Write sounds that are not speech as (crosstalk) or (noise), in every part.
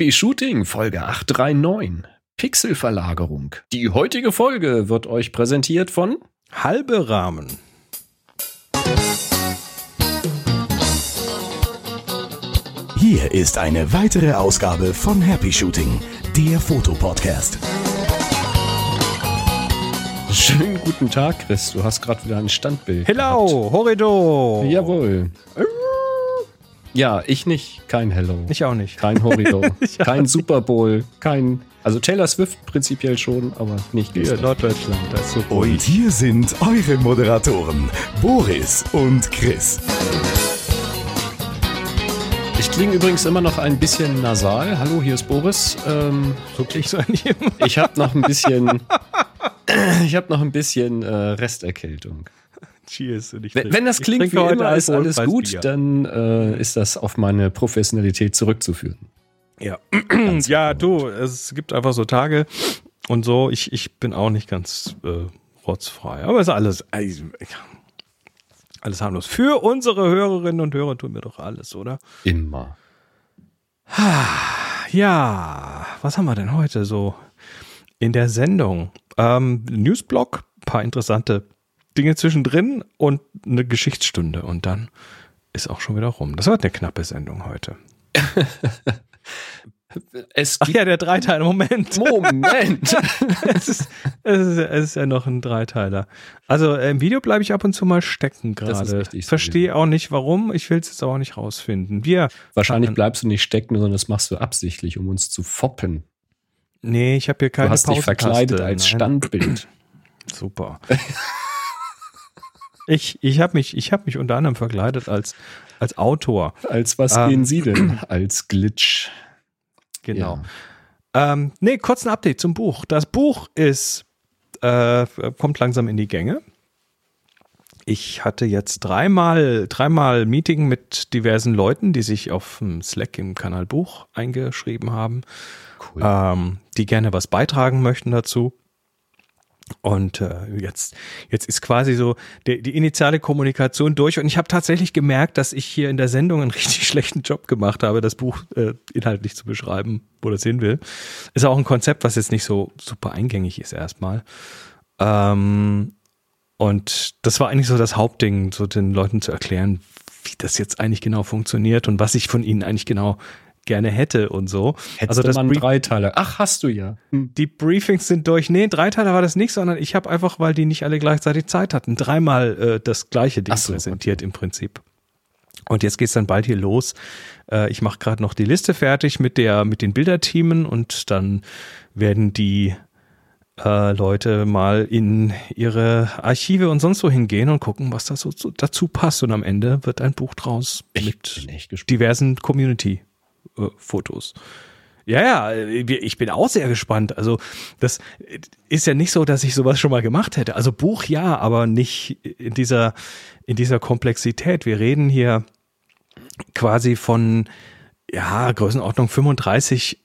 Happy Shooting Folge 839 Pixelverlagerung. Die heutige Folge wird euch präsentiert von Halbe Rahmen. Hier ist eine weitere Ausgabe von Happy Shooting, der Fotopodcast. Schönen guten Tag, Chris. Du hast gerade wieder ein Standbild. Hello, gehabt. Horrido. Jawohl. Ja, ich nicht. Kein Hello. Ich auch nicht. Kein Horrido. (laughs) Ich auch kein Super Bowl. Kein. Also Taylor Swift prinzipiell schon, aber nicht Hier, Gustav. Norddeutschland, das ist so Und hier sind eure Moderatoren, Boris und Chris. Ich klinge übrigens immer noch ein bisschen nasal. Hallo, hier ist Boris. Ähm, So immer. ich habe noch ein bisschen. (laughs) Ich habe noch ein bisschen äh, Resterkältung. Cheers. Wenn, wenn das klingt wie immer, ist alles gut, Bier. dann äh, ist das auf meine Professionalität zurückzuführen. Ja, (clears throat) ja du, es gibt einfach so Tage und so. Ich, ich bin auch nicht ganz äh, rotzfrei. Aber es ist alles, alles harmlos. Für unsere Hörerinnen und Hörer tun wir doch alles, oder? Immer. (sighs) Ja, was haben wir denn heute so in der Sendung? Ähm, Newsblog, paar interessante Dinge zwischendrin und eine Geschichtsstunde und dann ist auch schon wieder rum. Das wird eine knappe Sendung heute. (laughs) Es Ach ja, der Dreiteiler, Moment. Moment. (laughs) es, ist, es, ist, es ist ja noch ein Dreiteiler. Also äh, im Video bleibe ich ab und zu mal stecken gerade. so, Verstehe auch nicht warum. Ich will es jetzt auch nicht rausfinden. Wir, Wahrscheinlich bleibst du nicht stecken, sondern das machst du absichtlich, um uns zu foppen. nee, ich habe hier keine Du hast dich verkleidet als Nein. Standbild. Super. (laughs) ich ich habe mich, ich hab mich unter anderem verkleidet als, als Autor. Als was Ähm. gehen Sie denn? Als Glitch. Genau. Ähm, nee, kurz ein Update zum Buch. Das Buch ist, äh, kommt langsam in die Gänge. Ich hatte jetzt dreimal, dreimal Meeting mit diversen Leuten, die sich auf dem Slack im Kanal Buch eingeschrieben haben, Cool. ähm, die gerne was beitragen möchten dazu. Und äh, jetzt, jetzt ist quasi so die, die initiale Kommunikation durch. Und ich habe tatsächlich gemerkt, dass ich hier in der Sendung einen (laughs) richtig schlechten Job gemacht habe, das Buch äh, inhaltlich zu beschreiben, wo das hin will. Ist auch ein Konzept, was jetzt nicht so super eingängig ist erstmal. Ähm, und das war eigentlich so das Hauptding, so den Leuten zu erklären, wie das jetzt eigentlich genau funktioniert und was ich von ihnen eigentlich genau gerne hätte und so. Hättest also das mal einen Brief- Dreiteiler. Ach, hast du ja. Hm. die Briefings sind durch. Nee, Dreiteiler war das nicht, sondern ich habe einfach, weil die nicht alle gleichzeitig Zeit hatten, dreimal äh, das gleiche Ding so, präsentiert im Prinzip. Und jetzt geht's dann bald hier los. Äh, ich mache gerade noch die Liste fertig mit der mit den Bilderteamen und dann werden die äh, Leute mal in ihre Archive und sonst wo hingehen und gucken, was da so, dazu passt. Und am Ende wird ein Buch draus Ich mit bin echt diversen Community-Fotos. Ja, ja, äh, ich bin auch sehr gespannt. Also, das ist ja nicht so, dass ich sowas schon mal gemacht hätte. Also Buch ja, aber nicht in dieser, in dieser Komplexität. Wir reden hier quasi von, ja, Größenordnung 35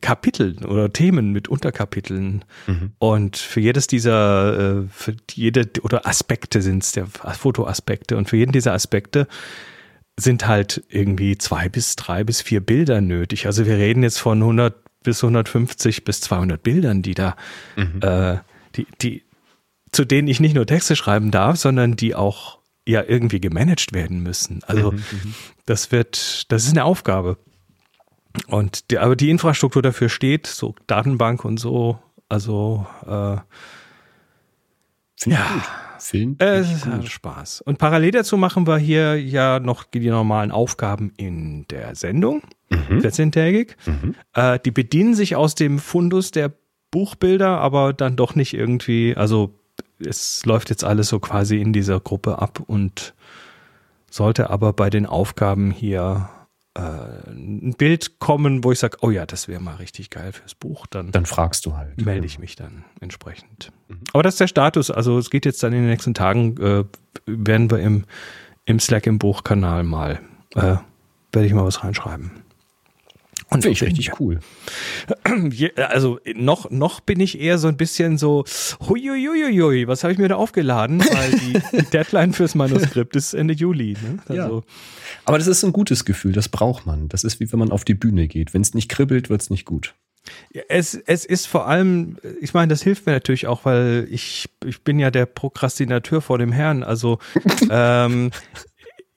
Kapiteln oder Themen mit Unterkapiteln. Und für jedes dieser, äh, für jede, oder Aspekte sind es, der Fotoaspekte. Und für jeden dieser Aspekte sind halt irgendwie zwei bis drei bis vier Bilder nötig. Also wir reden jetzt von 100 bis 150 bis 200 Bildern, die da, äh, die, die, zu denen ich nicht nur Texte schreiben darf, sondern die auch ja irgendwie gemanagt werden müssen. Also das wird, das ist eine Aufgabe. Und die, aber die Infrastruktur dafür steht, so Datenbank und so, also äh, Finde Ja. gut. Film. äh, es hat Spaß. Und parallel dazu machen wir hier ja noch die normalen Aufgaben in der Sendung, 14-tägig. Äh, die bedienen sich aus dem Fundus der Buchbilder, aber dann doch nicht irgendwie, also es läuft jetzt alles so quasi in dieser Gruppe ab und sollte aber bei den Aufgaben hier äh, ein Bild kommen, wo ich sage, oh ja, das wäre mal richtig geil fürs Buch, dann Dann fragst du halt. melde ich mich dann entsprechend. Aber das ist der Status. Also es geht jetzt dann in den nächsten Tagen, äh, werden wir im, im Slack im Buchkanal mal, äh, werde ich mal was reinschreiben. Finde ich richtig cool. (clears throat) Also noch, noch bin ich eher so ein bisschen so, huiuiuiui, was habe ich mir da aufgeladen? Weil (laughs) die Deadline fürs Manuskript ist Ende Juli. Ne? Also. Ja. Aber das ist ein gutes Gefühl, das braucht man. Das ist wie wenn man auf die Bühne geht. Wenn es nicht kribbelt, wird es nicht gut. Es, es ist vor allem, ich meine, das hilft mir natürlich auch, weil ich, ich bin ja der Prokrastinateur vor dem Herrn. Also (laughs) ähm,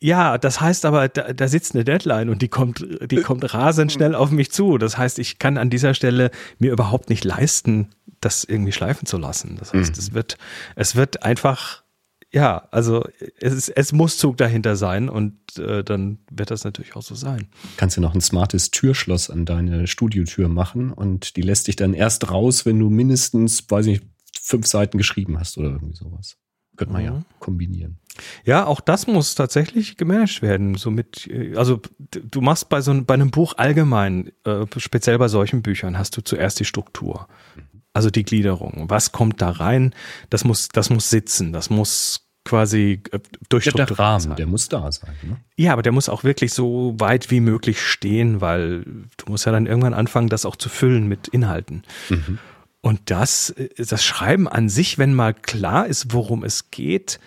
ja, das heißt aber, da, da sitzt eine Deadline und die kommt, die kommt rasend schnell auf mich zu. Das heißt, ich kann an dieser Stelle mir überhaupt nicht leisten, das irgendwie schleifen zu lassen. Das heißt, mhm. es wird, es wird einfach, ja, also es, ist, es muss Zug dahinter sein und äh, dann wird das natürlich auch so sein. Kannst du noch ein smartes Türschloss an deine Studiotür machen und die lässt dich dann erst raus, wenn du mindestens, weiß ich nicht, fünf Seiten geschrieben hast oder irgendwie sowas. Könnte man mhm. ja kombinieren. Ja, auch das muss tatsächlich gemanagt werden. Somit, äh, also du machst bei so bei einem Buch allgemein, äh, speziell bei solchen Büchern, hast du zuerst die Struktur. Also die Gliederung. Was kommt da rein? Das muss, das muss sitzen. Das muss quasi äh, durchstrukturiert Der Rahmen, sein. der muss da sein. Ne? Ja, aber der muss auch wirklich so weit wie möglich stehen, weil du musst ja dann irgendwann anfangen, das auch zu füllen mit Inhalten. Mhm. Und das, äh, das Schreiben an sich, wenn mal klar ist, worum es geht,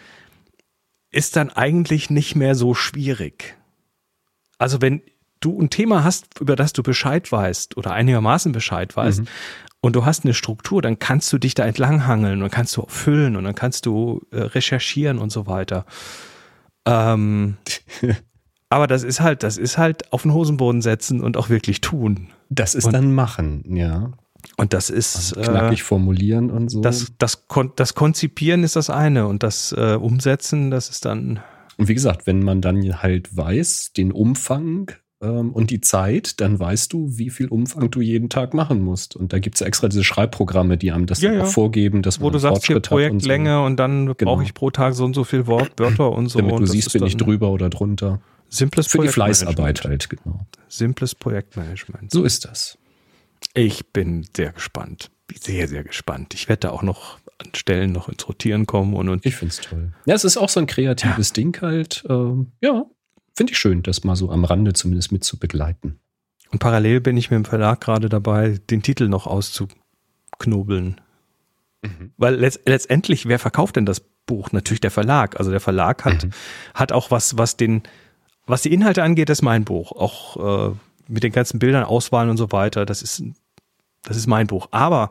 ist dann eigentlich nicht mehr so schwierig. Also wenn du ein Thema hast, über das du Bescheid weißt oder einigermaßen Bescheid weißt mhm. und du hast eine Struktur, dann kannst du dich da entlanghangeln und kannst du füllen und dann kannst du äh, recherchieren und so weiter. Ähm, (laughs) aber das ist halt, das ist halt auf den Hosenboden setzen und auch wirklich tun. Das ist und, dann machen, ja. Und das ist also knackig äh, formulieren und so. Das, das, das Konzipieren ist das eine und das äh, Umsetzen, das ist dann. Und wie gesagt, wenn man dann halt weiß, den Umfang ähm, und die Zeit, dann weißt du, wie viel Umfang du jeden Tag machen musst. Und da gibt es ja extra diese Schreibprogramme, die einem das ja, ja. auch vorgeben, dass Wo du sagst, hier Projektlänge und, so. und, dann genau. brauche ich pro Tag so und so viel Wort, Wörter und so. Damit du siehst, bin ich drüber oder drunter. Simples Für die Fleißarbeit halt, genau. Simples Projektmanagement. So ist das. Ich bin sehr gespannt. Sehr, sehr gespannt. Ich werde da auch noch an Stellen noch ins Rotieren kommen und, und ich finde es toll. Ja, es ist auch so ein kreatives ja. Ding halt. Ähm, ja, finde ich schön, das mal so am Rande zumindest mit zu begleiten. Und parallel bin ich mit dem Verlag gerade dabei, den Titel noch auszuknobeln. Mhm. Weil letzt, letztendlich, wer verkauft denn das Buch? Natürlich der Verlag. Also der Verlag hat, mhm. hat auch was, was den, was die Inhalte angeht, ist mein Buch. Auch äh, mit den ganzen Bildern, Auswahlen und so weiter. Das ist, das ist mein Buch. Aber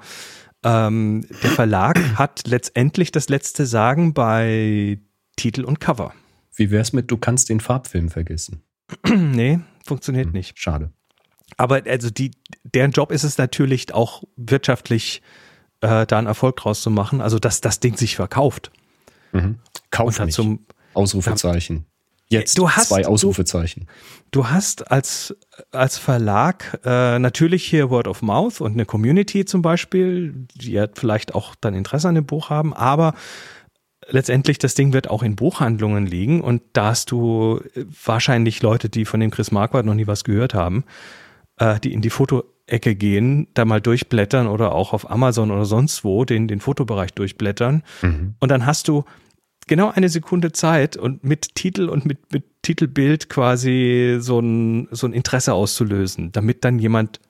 ähm, der Verlag (clears throat) hat letztendlich das letzte Sagen bei Titel und Cover. Wie wär's mit, du kannst den Farbfilm vergessen? (clears throat) nee, funktioniert hm, nicht. Schade. Aber also die, deren Job ist es natürlich auch wirtschaftlich äh, da einen Erfolg draus zu machen. Also dass das Ding sich verkauft. Mhm. Kauf nicht. Zum, Ausrufezeichen. Jetzt du hast, zwei Ausrufezeichen. Du, du hast als, als Verlag äh, natürlich hier Word of Mouth und eine Community zum Beispiel, die ja vielleicht auch dann Interesse an dem Buch haben, aber letztendlich das Ding wird auch in Buchhandlungen liegen und da hast du wahrscheinlich Leute, die von dem Chris Marquardt noch nie was gehört haben, äh, die in die Fotoecke gehen, da mal durchblättern oder auch auf Amazon oder sonst wo den, den Fotobereich durchblättern. Mhm. Und dann hast du genau eine Sekunde Zeit und mit Titel und mit, mit Titelbild quasi so ein, so ein Interesse auszulösen, damit dann jemand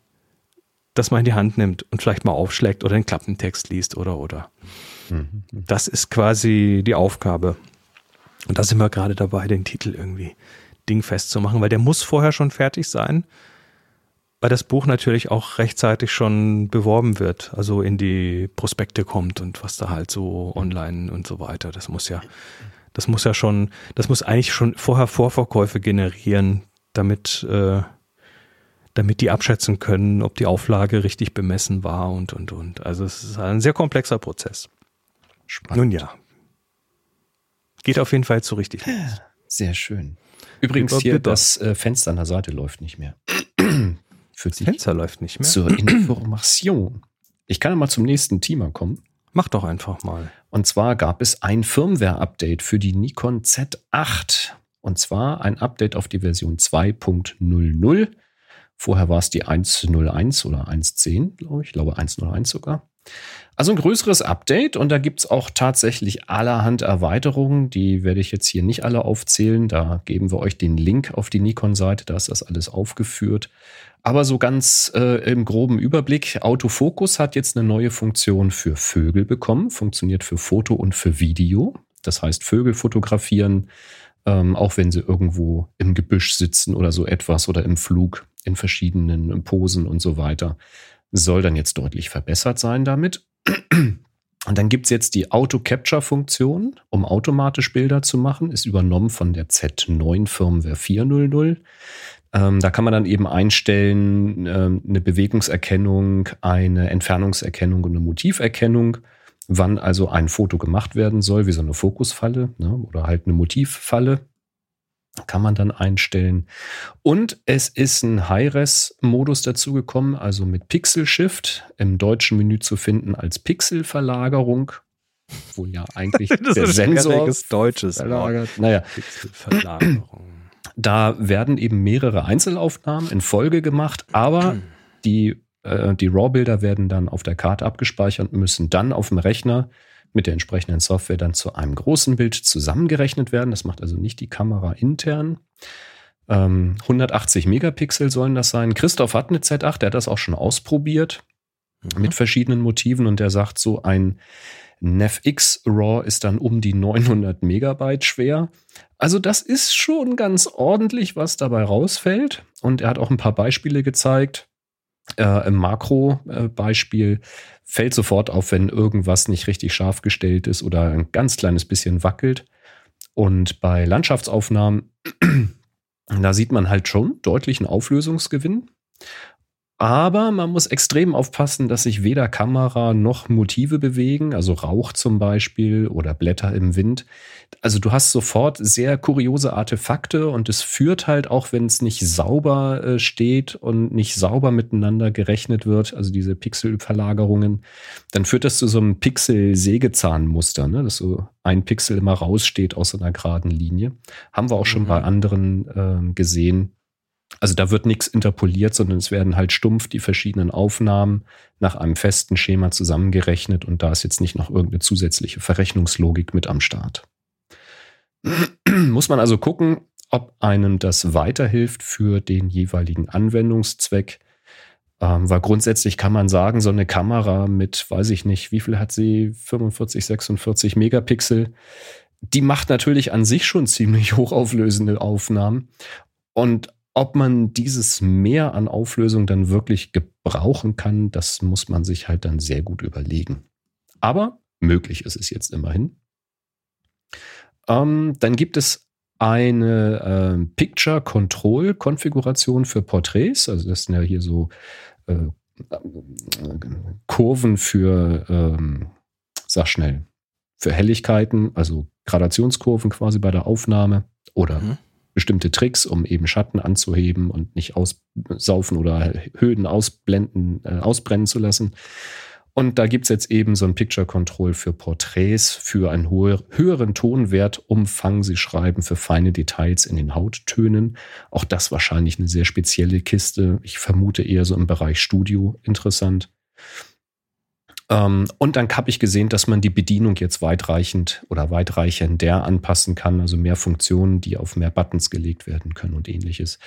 das mal in die Hand nimmt und vielleicht mal aufschlägt oder den Klappentext liest oder oder. Mhm. Das ist quasi die Aufgabe. Und da sind wir gerade dabei, den Titel irgendwie dingfest zu machen, weil der muss vorher schon fertig sein weil das Buch natürlich auch rechtzeitig schon beworben wird, also in die Prospekte kommt und was da halt so online und so weiter. Das muss ja, das muss ja schon, das muss eigentlich schon vorher Vorverkäufe generieren, damit, äh, damit die abschätzen können, ob die Auflage richtig bemessen war und und und. Also es ist ein sehr komplexer Prozess. Spannend. Nun ja. Geht auf jeden Fall so richtig. Sehr schön. Übrigens hier das äh, Fenster an der Seite läuft nicht mehr für das Fenster läuft nicht mehr. Zur (clears throat) Information. Ich kann ja mal zum nächsten Thema kommen. Mach doch einfach mal. Und zwar gab es ein Firmware-Update für die Nikon Z8. Und zwar ein Update auf die Version 2.00. Vorher war es die 1.01 oder 1.10, glaube ich. Ich glaube 1.01 sogar. Also ein größeres Update und da gibt's auch tatsächlich allerhand Erweiterungen. Die werde ich jetzt hier nicht alle aufzählen. Da geben wir euch den Link auf die Nikon-Seite, da ist das alles aufgeführt. Aber so ganz äh, im groben Überblick, Autofokus hat jetzt eine neue Funktion für Vögel bekommen, funktioniert für Foto und für Video. Das heißt, Vögel fotografieren, ähm, auch wenn sie irgendwo im Gebüsch sitzen oder so etwas oder im Flug in verschiedenen Posen und so weiter, soll dann jetzt deutlich verbessert sein damit. Und dann gibt's jetzt die Auto-Capture-Funktion, um automatisch Bilder zu machen, ist übernommen von der Z9 Firmware 4.0.0. Ähm, da kann man dann eben einstellen, ähm, eine Bewegungserkennung, eine Entfernungserkennung und eine Motiverkennung, wann also ein Foto gemacht werden soll, wie so eine Fokusfalle ne, oder halt eine Motivfalle. Kann man dann einstellen. Und es ist ein High-Res-Modus dazugekommen, also mit Pixel Shift im deutschen Menü zu finden als Pixelverlagerung. Wohl ja eigentlich (laughs) das der ist Sensor deutsches verlagert. Naja, Pixelverlagerung. da werden eben mehrere Einzelaufnahmen in Folge gemacht, aber die, äh, die RAW-Bilder werden dann auf der Karte abgespeichert und müssen dann auf dem Rechner mit der entsprechenden Software dann zu einem großen Bild zusammengerechnet werden. Das macht also nicht die Kamera intern. Ähm, 180 Megapixel sollen das sein. Christoph hat eine Z8, der hat das auch schon ausprobiert mit verschiedenen Motiven und der sagt so ein NavX RAW ist dann um die 900 Megabyte schwer. Also das ist schon ganz ordentlich, was dabei rausfällt. Und er hat auch ein paar Beispiele gezeigt. Äh, Im Makro-Beispiel fällt sofort auf, wenn irgendwas nicht richtig scharf gestellt ist oder ein ganz kleines bisschen wackelt. Und bei Landschaftsaufnahmen, (clears throat) da sieht man halt schon deutlichen Auflösungsgewinn. Aber man muss extrem aufpassen, dass sich weder Kamera noch Motive bewegen, also Rauch zum Beispiel oder Blätter im Wind. Also du hast sofort sehr kuriose Artefakte und es führt halt auch, wenn es nicht sauber äh, steht und nicht sauber miteinander gerechnet wird, also diese Pixelverlagerungen, dann führt das zu so einem Pixel-Sägezahnmuster, ne? dass so ein Pixel immer raussteht aus einer geraden Linie. Haben wir auch schon Mhm. bei anderen äh, gesehen. Also da wird nichts interpoliert, sondern es werden halt stumpf die verschiedenen Aufnahmen nach einem festen Schema zusammengerechnet und da ist jetzt nicht noch irgendeine zusätzliche Verrechnungslogik mit am Start. Muss man also gucken, ob einem das weiterhilft für den jeweiligen Anwendungszweck. Ähm, weil grundsätzlich kann man sagen, so eine Kamera mit, weiß ich nicht, wie viel hat sie? 45, 46 Megapixel. Die macht natürlich an sich schon ziemlich hochauflösende Aufnahmen. Und ob man dieses Mehr an Auflösung dann wirklich gebrauchen kann, das muss man sich halt dann sehr gut überlegen. Aber möglich ist es jetzt immerhin. Ähm, dann gibt es eine ähm, Picture Control Konfiguration für Porträts. Also das sind ja hier so äh, äh, Kurven für, ähm, sag schnell, für Helligkeiten, also Gradationskurven quasi bei der Aufnahme oder Mhm. Bestimmte Tricks, um eben Schatten anzuheben und nicht aussaufen oder Höhen ausblenden, äh, ausbrennen zu lassen. Und da gibt's jetzt eben so ein Picture Control für Porträts, für einen höheren Tonwert, Umfang. Sie schreiben für feine Details in den Hauttönen. Auch das wahrscheinlich eine sehr spezielle Kiste. Ich vermute eher so im Bereich Studio interessant. Ähm, und dann habe ich gesehen, dass man die Bedienung jetzt weitreichend oder weitreichender anpassen kann, also mehr Funktionen, die auf mehr Buttons gelegt werden können und ähnliches.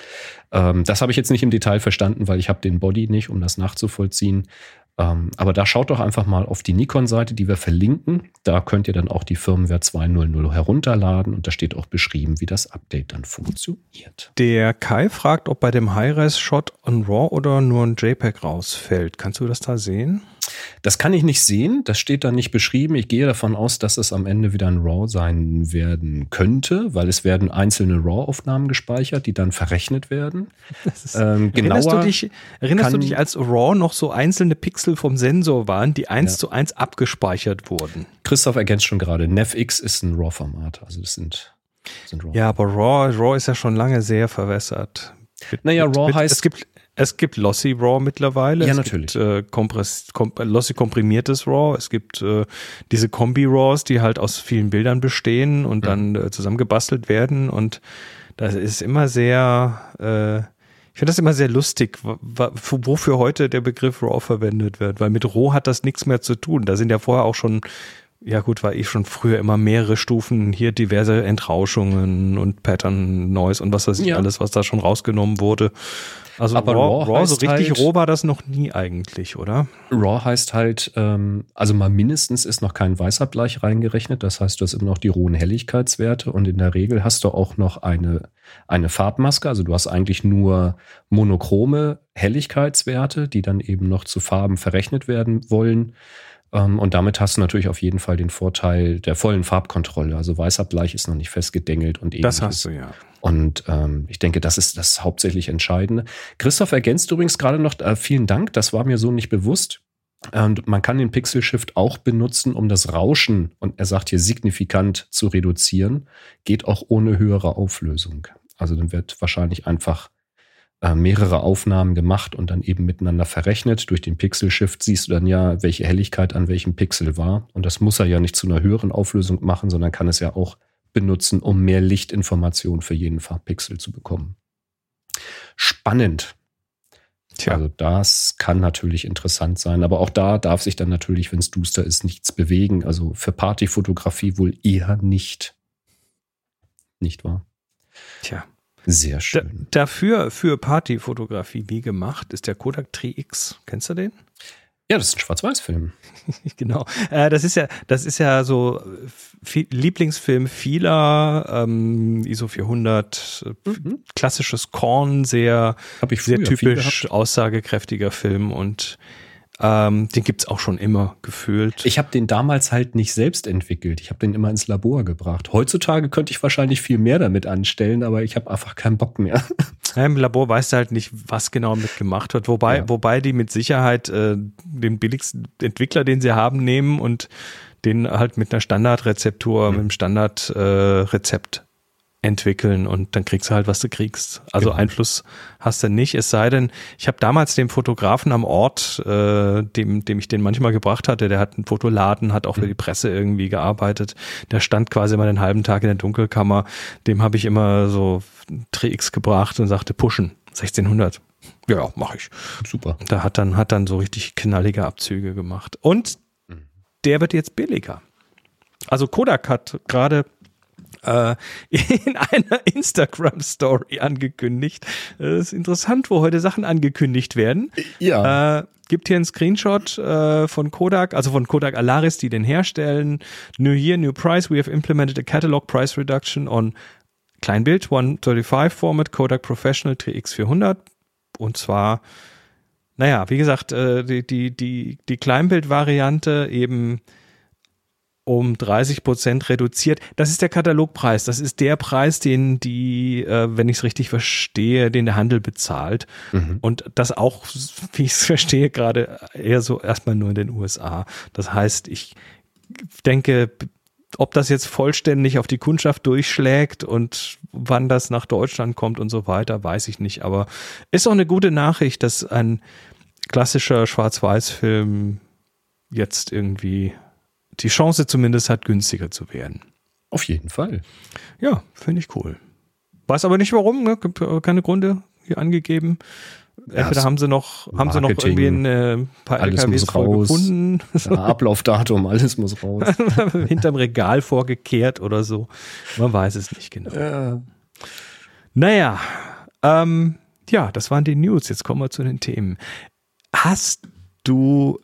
Ähm, das habe ich jetzt nicht im Detail verstanden, weil ich habe den Body nicht, um das nachzuvollziehen. Ähm, aber da schaut doch einfach mal auf die Nikon-Seite, die wir verlinken. Da könnt ihr dann auch die Firmware 2.0.0 herunterladen und da steht auch beschrieben, wie das Update dann funktioniert. Der Kai fragt, ob bei dem High-Res-Shot ein RAW oder nur ein JPEG rausfällt. Kannst du das da sehen? Das kann ich nicht sehen, das steht da nicht beschrieben. Ich gehe davon aus, dass es am Ende wieder ein RAW sein werden könnte, weil es werden einzelne RAW-Aufnahmen gespeichert, die dann verrechnet werden. (laughs) Ähm, Erinnerst, du dich, erinnerst du kann- dich, als RAW noch so einzelne Pixel vom Sensor waren, die eins Ja. zu eins abgespeichert wurden? Christoph ergänzt schon gerade, NavX ist ein RAW-Format, also das sind, sind RAW. Ja, aber RAW, RAW ist ja schon lange sehr verwässert. Naja, RAW mit, heißt- Es gibt, es gibt Lossy RAW mittlerweile. Ja, es natürlich. Gibt, äh, Kompress, kom Lossy komprimiertes RAW. Es gibt äh, diese Kombi-RAWs, die halt aus vielen Bildern bestehen und dann äh, zusammengebastelt werden. Und das ist immer sehr, äh, Ich finde das immer sehr lustig, wofür heute der Begriff RAW verwendet wird, weil mit RAW hat das nichts mehr zu tun. Da sind ja vorher auch schon, ja gut, war ich schon früher immer mehrere Stufen, hier diverse Entrauschungen und Pattern Noise und was weiß ich ja. alles, was da schon rausgenommen wurde. Also Aber Raw, Raw, Raw so richtig halt, roh war das noch nie eigentlich, oder? Raw heißt halt, ähm, also mal mindestens ist noch kein Weißabgleich reingerechnet. Das heißt, du hast immer noch die rohen Helligkeitswerte und in der Regel hast du auch noch eine, eine Farbmaske. Also du hast eigentlich nur monochrome Helligkeitswerte, die dann eben noch zu Farben verrechnet werden wollen. Ähm, und damit hast du natürlich auf jeden Fall den Vorteil der vollen Farbkontrolle. Also Weißabgleich ist noch nicht festgedengelt und ähnliches. Das hast du, ja. Und ähm, ich denke, das ist das hauptsächlich Entscheidende. Christoph ergänzt übrigens gerade noch, äh, vielen Dank, das war mir so nicht bewusst. Und man kann den Pixel Shift auch benutzen, um das Rauschen, und er sagt hier signifikant zu reduzieren, geht auch ohne höhere Auflösung. Also dann wird wahrscheinlich einfach mehrere Aufnahmen gemacht und dann eben miteinander verrechnet. Durch den Pixel Shift siehst du dann ja, welche Helligkeit an welchem Pixel war. Und das muss er ja nicht zu einer höheren Auflösung machen, sondern kann es ja auch benutzen, um mehr Lichtinformation für jeden Farbpixel zu bekommen. Spannend. Tja. Also das kann natürlich interessant sein, aber auch da darf sich dann natürlich, wenn es duster ist, nichts bewegen. Also für Partyfotografie wohl eher nicht. Nicht wahr? Tja. Sehr schön. Da, dafür für Partyfotografie wie gemacht ist der Kodak Tri X. Kennst du den? Ja, das ist ein Schwarz-Weiß-Film. (laughs) genau. Äh, das ist ja, das ist ja so viel, Lieblingsfilm vieler, ähm, ISO 400, mhm. klassisches Korn, sehr, sehr typisch aussagekräftiger Film und ähm, den gibt's auch schon immer gefühlt. Ich habe den damals halt nicht selbst entwickelt. Ich habe den immer ins Labor gebracht. Heutzutage könnte ich wahrscheinlich viel mehr damit anstellen, aber ich habe einfach keinen Bock mehr. (laughs) Ja, Im Labor weißt du halt nicht, was genau mit gemacht wird. Wobei, ja. wobei die mit Sicherheit äh, den billigsten Entwickler, den sie haben, nehmen und den halt mit einer Standardrezeptur, mhm. mit einem Standardrezept äh, entwickeln und dann kriegst du halt, was du kriegst. Also genau. Einfluss hast du nicht, es sei denn, ich habe damals den Fotografen am Ort, äh, dem, dem ich den manchmal gebracht hatte, der hat einen Fotoladen, hat auch für mhm. die Presse irgendwie gearbeitet, der stand quasi immer den halben Tag in der Dunkelkammer, dem habe ich immer so Tri-X gebracht und sagte, pushen, 1600. Ja, mache ich. Super. Da hat dann, hat dann so richtig knallige Abzüge gemacht. Und mhm. der wird jetzt billiger. Also Kodak hat gerade äh, in (laughs) einer Instagram-Story angekündigt. Es ist interessant, wo heute Sachen angekündigt werden. Ja. Äh, gibt hier einen Screenshot äh, von Kodak, also von Kodak Alaris, die den herstellen. New Year, New Price. We have implemented a catalog price reduction on Kleinbild 135 Format Kodak Professional TX400. Und zwar, naja, wie gesagt, äh, die, die, die, die Kleinbild-Variante eben um 30 Prozent reduziert. Das ist der Katalogpreis. Das ist der Preis, den die, äh, wenn ich es richtig verstehe, den der Handel bezahlt. Mhm. Und das auch, wie ich es (laughs) verstehe, gerade eher so erstmal nur in den USA. Das heißt, ich denke, ob das jetzt vollständig auf die Kundschaft durchschlägt und wann das nach Deutschland kommt und so weiter, weiß ich nicht. Aber ist auch eine gute Nachricht, dass ein klassischer Schwarz-Weiß-Film jetzt irgendwie die Chance zumindest hat, günstiger zu werden. Auf jeden Fall. Ja, finde ich cool. Weiß aber nicht warum, ne? Gibt keine Gründe hier angegeben. Entweder ja, haben sie noch, haben sie noch irgendwie ein äh, paar alles LKWs raus. gefunden. Ja, (laughs) Ablaufdatum, alles muss raus. (laughs) Hinterm Regal vorgekehrt oder so. Man weiß es nicht genau. Ja. Naja, ähm, ja, das waren die News. Jetzt kommen wir zu den Themen. Hast du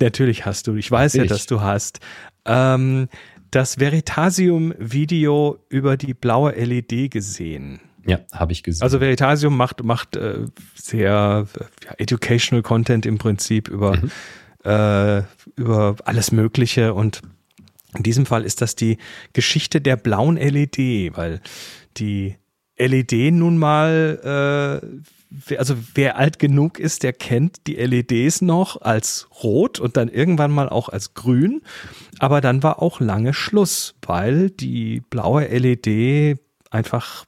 Natürlich hast du. Ich weiß Natürlich. ja, dass du hast. Ähm, das Veritasium-Video über die blaue LED gesehen. Ja, habe ich gesehen. Also Veritasium macht, macht äh, sehr ja, educational Content im Prinzip über, mhm. äh, über alles Mögliche und in diesem Fall ist das die Geschichte der blauen LED, weil die LED nun mal äh, also wer alt genug ist, der kennt die LEDs noch als rot und dann irgendwann mal auch als grün. Aber dann war auch lange Schluss, weil die blaue LED einfach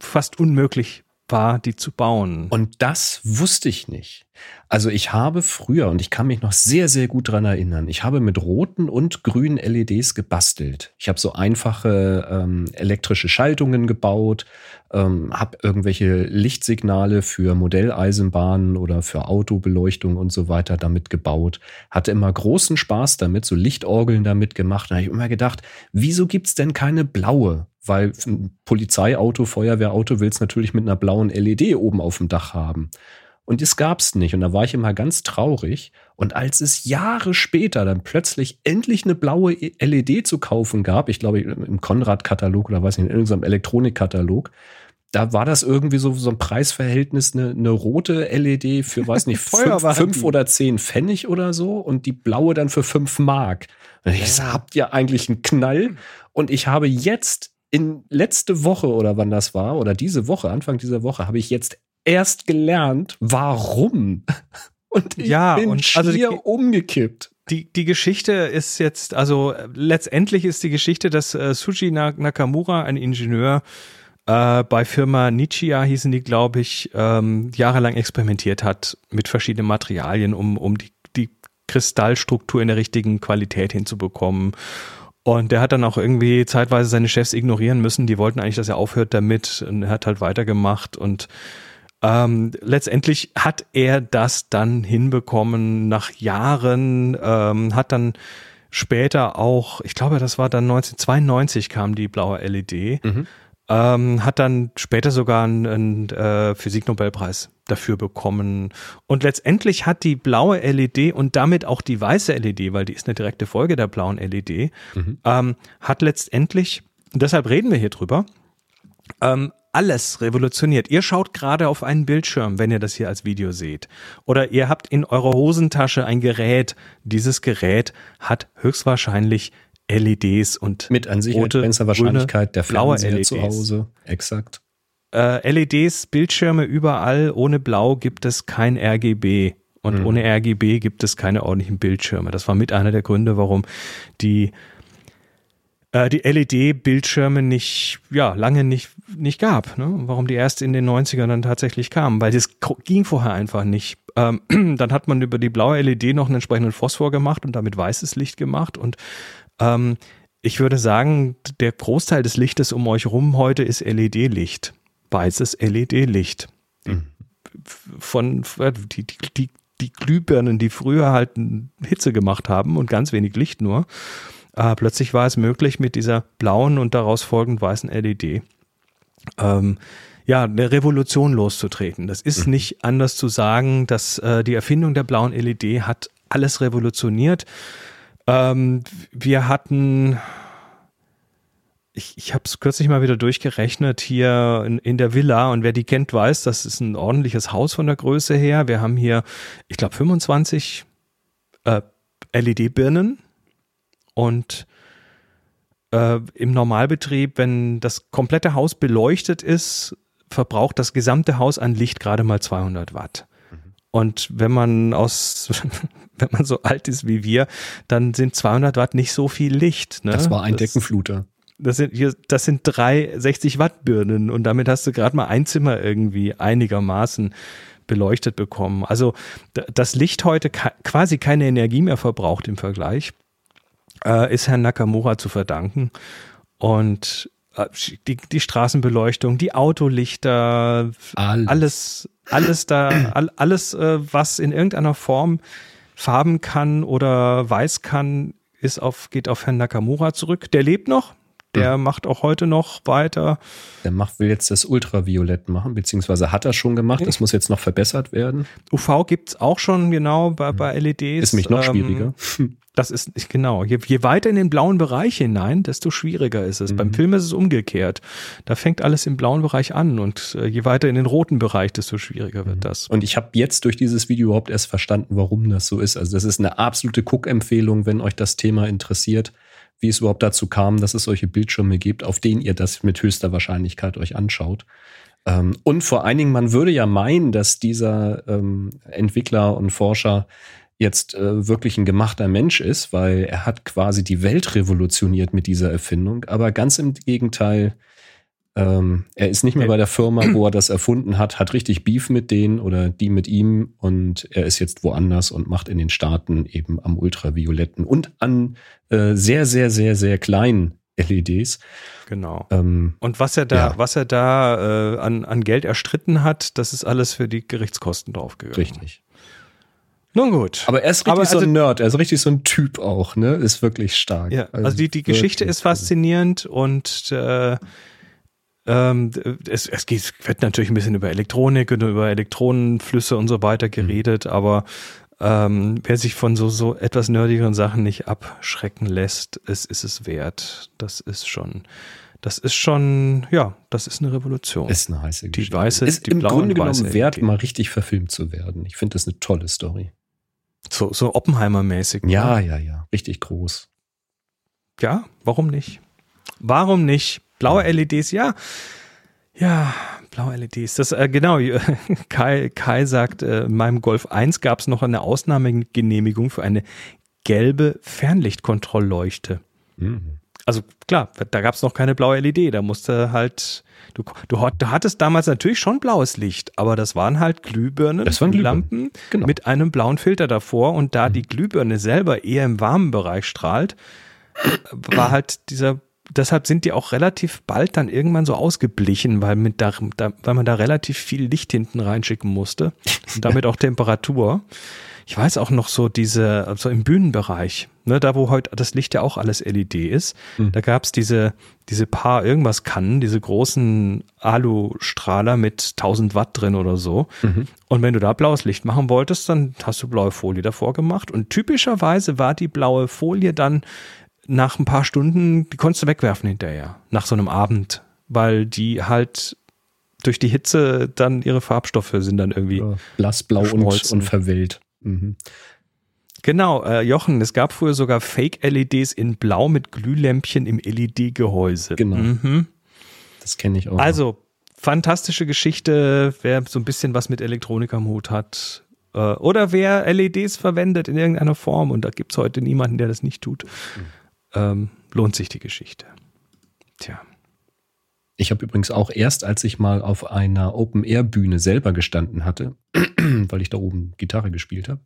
fast unmöglich war, die zu bauen. Und das wusste ich nicht. Also ich habe früher, und ich kann mich noch sehr, sehr gut dran erinnern, ich habe mit roten und grünen LEDs gebastelt. Ich habe so einfache ähm, elektrische Schaltungen gebaut, ähm, habe irgendwelche Lichtsignale für Modelleisenbahnen oder für Autobeleuchtung und so weiter damit gebaut. Hatte immer großen Spaß damit, so Lichtorgeln damit gemacht. Da habe ich immer gedacht, wieso gibt's denn keine blaue? Weil ein Polizeiauto, Feuerwehrauto will's natürlich mit einer blauen LED oben auf dem Dach haben. Und das gab's nicht. Und da war ich immer ganz traurig. Und als es Jahre später dann plötzlich endlich eine blaue LED zu kaufen gab, ich glaube im Konrad-Katalog oder weiß nicht, in irgendeinem Elektronikkatalog, da war das irgendwie so, so ein Preisverhältnis, eine, eine rote LED für, (laughs) weiß nicht, fünf, fünf oder zehn Pfennig oder so und die blaue dann für fünf Mark. Und ich so, habt ihr eigentlich einen Knall? Und ich habe jetzt in letzte Woche oder wann das war, oder diese Woche, Anfang dieser Woche, habe ich jetzt erst gelernt, warum. (laughs) Und ich ja, bin und also die- umgekippt. Die, die Geschichte ist jetzt, also äh, letztendlich ist die Geschichte, dass äh, Suji Na- Nakamura, ein Ingenieur, äh, bei Firma Nichia hießen die, glaube ich, ähm, jahrelang experimentiert hat mit verschiedenen Materialien, um, um die, die Kristallstruktur in der richtigen Qualität hinzubekommen. Und der hat dann auch irgendwie zeitweise seine Chefs ignorieren müssen. Die wollten eigentlich, dass er aufhört damit. Und er hat halt weitergemacht. Und ähm, letztendlich hat er das dann hinbekommen nach Jahren, ähm, hat dann später auch, ich glaube, das war dann 1992 kam die blaue LED, Mhm. Ähm, hat dann später sogar einen, einen äh, Physiknobelpreis dafür bekommen. Und letztendlich hat die blaue LED und damit auch die weiße LED, weil die ist eine direkte Folge der blauen LED, Mhm. ähm, hat letztendlich, deshalb reden wir hier drüber, ähm, alles revolutioniert. Ihr schaut gerade auf einen Bildschirm, wenn ihr das hier als Video seht. Oder ihr habt in eurer Hosentasche ein Gerät. Dieses Gerät hat höchstwahrscheinlich LEDs und Mit an sich rote, begrenzter Wahrscheinlichkeit der blaue Fernseher zu LEDs. Hause. Exakt. äh, LEDs, Bildschirme überall. Ohne Blau gibt es kein RGB. Und Mhm. ohne RGB gibt es keine ordentlichen Bildschirme. Das war mit einer der Gründe, warum die, äh, die LED-Bildschirme nicht, ja, lange nicht, nicht gab. Ne? Warum die erst in den 90ern dann tatsächlich kamen. Weil das ging vorher einfach nicht. Ähm, (clears throat) dann hat man über die blaue LED noch einen entsprechenden Phosphor gemacht und damit weißes Licht gemacht. Und ähm, ich würde sagen, der Großteil des Lichtes um euch rum heute ist LED-Licht. Weißes LED-Licht. Mhm. Von die, die, die, die Glühbirnen, die früher halt Hitze gemacht haben und ganz wenig Licht nur. Äh, plötzlich war es möglich mit dieser blauen und daraus folgend weißen LED. Ähm, ja, eine Revolution loszutreten. Das ist Mhm. nicht anders zu sagen, dass äh, die Erfindung der blauen LED hat alles revolutioniert. Ähm, wir hatten, ich, ich habe es kürzlich mal wieder durchgerechnet hier in, in der Villa und wer die kennt, weiß, das ist ein ordentliches Haus von der Größe her. Wir haben hier, ich glaube, 25 äh, LED-Birnen und äh, im Normalbetrieb, wenn das komplette Haus beleuchtet ist, verbraucht das gesamte Haus an Licht gerade mal 200 Watt. Und wenn man aus, (laughs) wenn man so alt ist wie wir, dann sind 200 Watt nicht so viel Licht. Ne? Das war ein das, Deckenfluter. Das sind, hier, das sind drei 60 Watt Birnen und damit hast du gerade mal ein Zimmer irgendwie einigermaßen beleuchtet bekommen. Also das Licht heute quasi keine Energie mehr verbraucht im Vergleich, äh, ist Herrn Nakamura zu verdanken. Und die, die Straßenbeleuchtung, die Autolichter, Alles. alles, alles da, all, alles, äh, was in irgendeiner Form farben kann oder weiß kann, ist auf, geht auf Herrn Nakamura zurück. Der lebt noch. Der macht auch heute noch weiter. Der macht, will jetzt das Ultraviolett machen, beziehungsweise hat er schon gemacht. Das muss jetzt noch verbessert werden. UV gibt's auch schon genau bei, bei LEDs. Ist mich noch Ähm, schwieriger. Das ist nicht genau. Je, je weiter in den blauen Bereich hinein, desto schwieriger ist es. Beim Film ist es umgekehrt. Da fängt alles im blauen Bereich an und äh, je weiter in den roten Bereich, desto schwieriger wird das. Und ich habe jetzt durch dieses Video überhaupt erst verstanden, warum das so ist. Also das ist eine absolute Guck-Empfehlung, wenn euch das Thema interessiert, wie es überhaupt dazu kam, dass es solche Bildschirme gibt, auf denen ihr das mit höchster Wahrscheinlichkeit euch anschaut. Ähm, und vor allen Dingen, man würde ja meinen, dass dieser ähm, Entwickler und Forscher jetzt äh, wirklich ein gemachter Mensch ist, weil er hat quasi die Welt revolutioniert mit dieser Erfindung. Aber ganz im Gegenteil, Ähm, er ist nicht mehr bei der Firma, wo er das erfunden hat, hat richtig Beef mit denen oder die mit ihm und er ist jetzt woanders und macht in den Staaten eben am ultravioletten und an äh, sehr, sehr, sehr, sehr kleinen LEDs. Genau. Ähm, und was er da, ja. was er da äh, an, an Geld erstritten hat, das ist alles für die Gerichtskosten draufgegangen. Richtig. Nun gut. Aber er ist richtig also, so ein Nerd, er ist richtig so ein Typ auch, ne? Ist wirklich stark. Ja, also, also die, die Geschichte ist faszinierend und äh, ähm, es, es geht, wird natürlich ein bisschen über Elektronik und über Elektronenflüsse und so weiter mhm. geredet, mhm. aber ähm, wer sich von so, so etwas nerdigeren Sachen nicht abschrecken lässt, es ist es wert. Das ist schon, das ist schon, ja, das ist eine Revolution. Ist eine heiße Geschichte. Die weiße, ist die im Grunde genommen wert, mal richtig verfilmt zu werden. Ich finde das eine tolle Story. So, so Oppenheimer-mäßig. Ja, ja, ja. Richtig groß. Ja, warum nicht? Warum nicht? Blaue LEDs, ja. Ja, blaue LEDs. Das, äh, genau, (laughs) Kai, Kai sagt, äh, in meinem Golf 1 gab es noch eine Ausnahmegenehmigung für eine gelbe Fernlichtkontrollleuchte. Mhm. Also klar, da gab es noch keine blaue LED, da musste halt, du, du, du, hattest damals natürlich schon blaues Licht, aber das waren halt Glühbirnen, das waren Lampen genau. mit einem blauen Filter davor und da mhm. die Glühbirne selber eher im warmen Bereich strahlt, war halt dieser deshalb sind die auch relativ bald dann irgendwann so ausgeblichen, weil, mit da, da, weil man da relativ viel Licht hinten reinschicken musste und damit auch Temperatur. Ich weiß auch noch so diese, so im Bühnenbereich, ne, da wo heute das Licht ja auch alles LED ist, mhm. da gab's diese, diese paar irgendwas Kannen, diese großen Alustrahler mit 1000 Watt drin oder so. Mhm. Und wenn du da blaues Licht machen wolltest, dann hast du blaue Folie davor gemacht. Und typischerweise war die blaue Folie dann nach ein paar Stunden, die konntest du wegwerfen hinterher, nach so einem Abend, weil die halt durch die Hitze dann ihre Farbstoffe sind dann irgendwie ja, blassblau und, und verwellt. Mhm. Genau, äh, Jochen, es gab früher sogar Fake-LEDs in Blau mit Glühlämpchen im LED-Gehäuse. Genau. Mhm. Das kenne ich auch. Also, fantastische Geschichte, wer so ein bisschen was mit Elektronik am Hut hat. Äh, oder wer LEDs verwendet in irgendeiner Form und da gibt es heute niemanden, der das nicht tut. Mhm ähm, lohnt sich die Geschichte. Tja. Ich habe übrigens auch erst, als ich mal auf einer Open-Air-Bühne selber gestanden hatte, (clears throat) weil ich da oben Gitarre gespielt habe,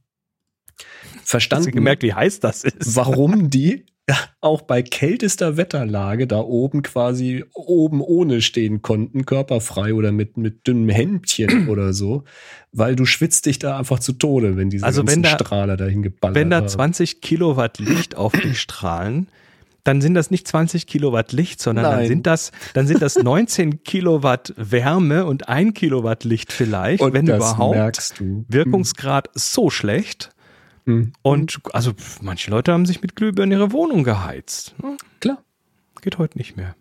verstanden. Hast du gemerkt, wie heiß das ist? Warum (laughs) die auch bei kältester Wetterlage da oben quasi oben ohne stehen konnten, körperfrei oder mit, mit dünnem Hemdchen (clears throat) oder so, weil du schwitzt dich da einfach zu Tode, wenn diese also wenn da, Strahler dahin geballert Wenn da 20 Kilowatt Licht auf dich strahlen, dann sind das nicht 20 Kilowatt Licht, sondern dann sind das, dann sind das 19 (laughs) Kilowatt Wärme und ein Kilowatt Licht vielleicht, und wenn überhaupt. Wirkungsgrad so schlecht. Mhm. Und also manche Leute haben sich mit Glühbirnen ihre Wohnung geheizt. Ne? Klar. Geht heute nicht mehr.